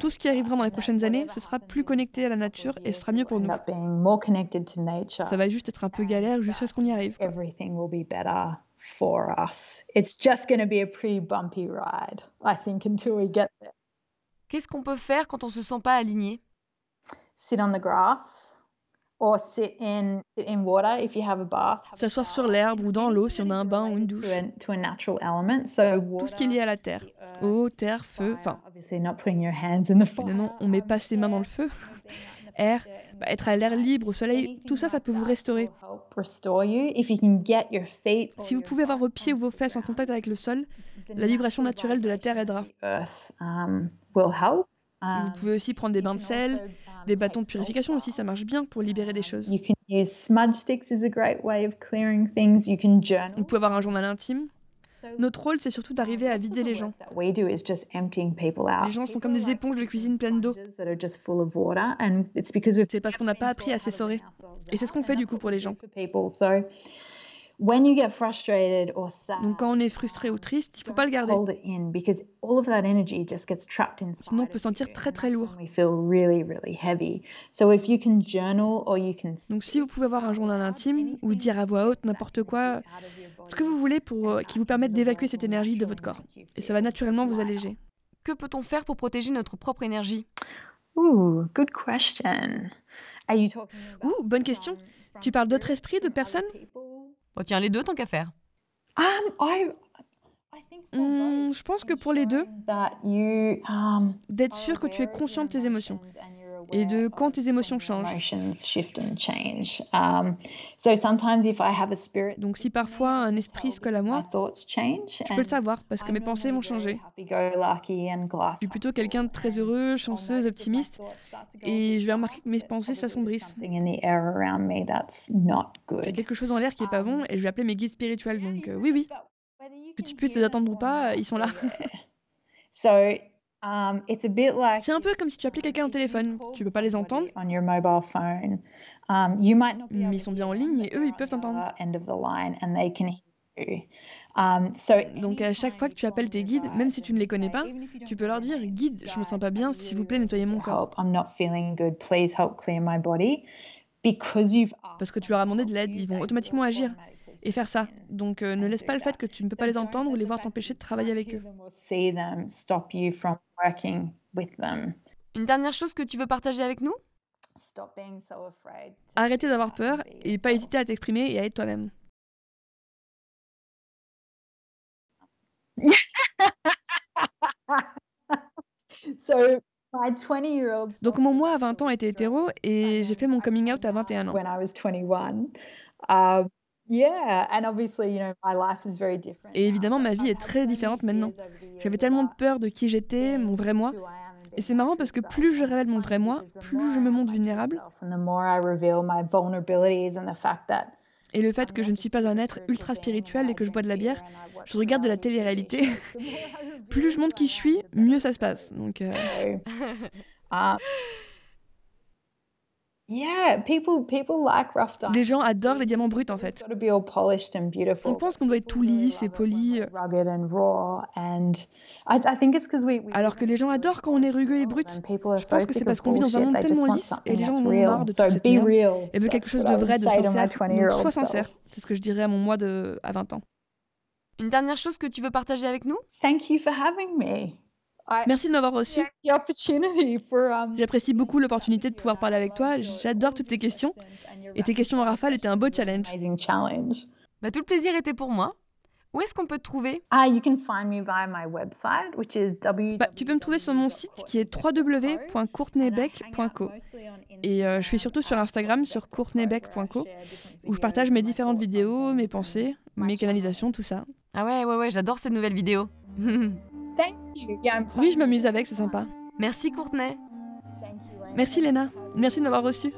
Tout ce qui arrivera dans les prochaines années, ce sera plus connecté à la nature et ce sera mieux pour nous. Ça va juste être un peu galère jusqu'à ce qu'on y arrive. Qu'est-ce qu'on peut faire quand on se sent pas aligné? Sit on the grass. S'asseoir sur l'herbe ou dans l'eau si on a un bain ou une douche. Tout ce qui est lié à la terre. Eau, terre, feu, enfin. Évidemment, on met pas ses mains dans le feu. Air, bah, être à l'air libre, au soleil, tout ça, ça peut vous restaurer. Si vous pouvez avoir vos pieds ou vos fesses en contact avec le sol, la vibration naturelle de la terre aidera. Vous pouvez aussi prendre des bains de sel, des bâtons de purification aussi, ça marche bien pour libérer des choses. You can use smudge sticks is a great way of clearing things. You can journal. On peut avoir un journal intime. Notre rôle, c'est surtout d'arriver à vider les gens. Les gens sont comme des éponges de cuisine pleines d'eau. C'est parce qu'on n'a pas appris à s'essorer. Et c'est ce qu'on fait du coup pour les gens. Donc quand on est frustré ou triste, il ne faut pas le garder. Sinon on peut sentir très très lourd. Donc si vous pouvez avoir un journal intime ou dire à voix haute n'importe quoi, ce que vous voulez pour euh, qui vous permette d'évacuer cette énergie de votre corps. Et ça va naturellement vous alléger. Que peut-on faire pour protéger notre propre énergie? Ooh, good question. Ouh, bonne question. Tu parles d'autres esprits, de personnes? Bon, tiens, les deux, tant qu'à faire. Um, hmm, je pense que pour les deux, um, d'être sûr que tu es conscient de tes émotions et de quand tes émotions changent. Um, Donc si parfois un esprit se colle à moi, je peux le savoir parce que mes pensées vont changer. Je suis plutôt quelqu'un de très heureux, chanceux, optimiste et je vais remarquer que mes pensées s'assombrissent. Il y a quelque chose en l'air qui est pas bon et je vais appeler mes guides spirituels. Donc euh, oui, oui. Que tu puisses les attendre ou pas, ils sont là. Um, c'est un peu comme si tu appelais quelqu'un au téléphone. Tu peux pas les entendre. Um, Mais ils sont bien en ligne et eux, ils peuvent t'entendre. Um, Donc à chaque fois que tu appelles tes guides, même si tu ne les connais pas, tu peux leur dire Guide, je me sens pas bien, s'il vous plaît, nettoyez mon corps. Parce que tu leur as demandé de l'aide, ils vont automatiquement agir et faire ça. Donc euh, ne laisse pas le fait que tu ne peux pas les entendre ou les voir t'empêcher de travailler avec eux. Une dernière chose que tu veux partager avec nous? Arrêtez d'avoir peur et pas hésiter à t'exprimer et à être toi-même. Donc mon moi à 20 ans était hétéro et j'ai fait mon coming out à 21 ans. Et évidemment, ma vie est très différente maintenant. J'avais tellement peur de qui j'étais, mon vrai moi. Et c'est marrant parce que plus je révèle mon vrai moi, plus je me montre vulnérable. Et le fait que je ne suis pas un être ultra spirituel et que je bois de la bière, je regarde de la télé-réalité. plus je montre qui je suis, mieux ça se passe. Donc. Euh, ah. Les gens adorent les diamants bruts en fait. On pense qu'on doit être tout lisse et poli. Alors que les gens adorent quand on est rugueux et brut. Je pense que c'est parce qu'on vit dans un monde tellement lisse et les gens en ont marre de tout cette merde et veulent quelque chose de vrai, de sincère. Donc sois sincère. C'est ce que je dirais à mon moi de à 20 ans. Une dernière chose que tu veux partager avec nous? Thank you for having me. Merci de m'avoir reçu. Um, J'apprécie beaucoup l'opportunité de pouvoir parler avec toi. J'adore toutes tes questions. Et tes questions en rafale étaient un beau challenge. Bah, tout le plaisir était pour moi. Où est-ce qu'on peut te trouver? Bah, Tu peux me trouver sur mon site qui est www.courtneybeck.co. Et euh, je suis surtout sur Instagram sur courtneybeck.co où je partage mes différentes vidéos, mes pensées, mes canalisations, tout ça. Ah ouais, ouais, ouais, j'adore ces nouvelles vidéos. Oui, je m'amuse avec, c'est sympa. Merci Courtenay. Merci Léna. Merci de m'avoir reçu.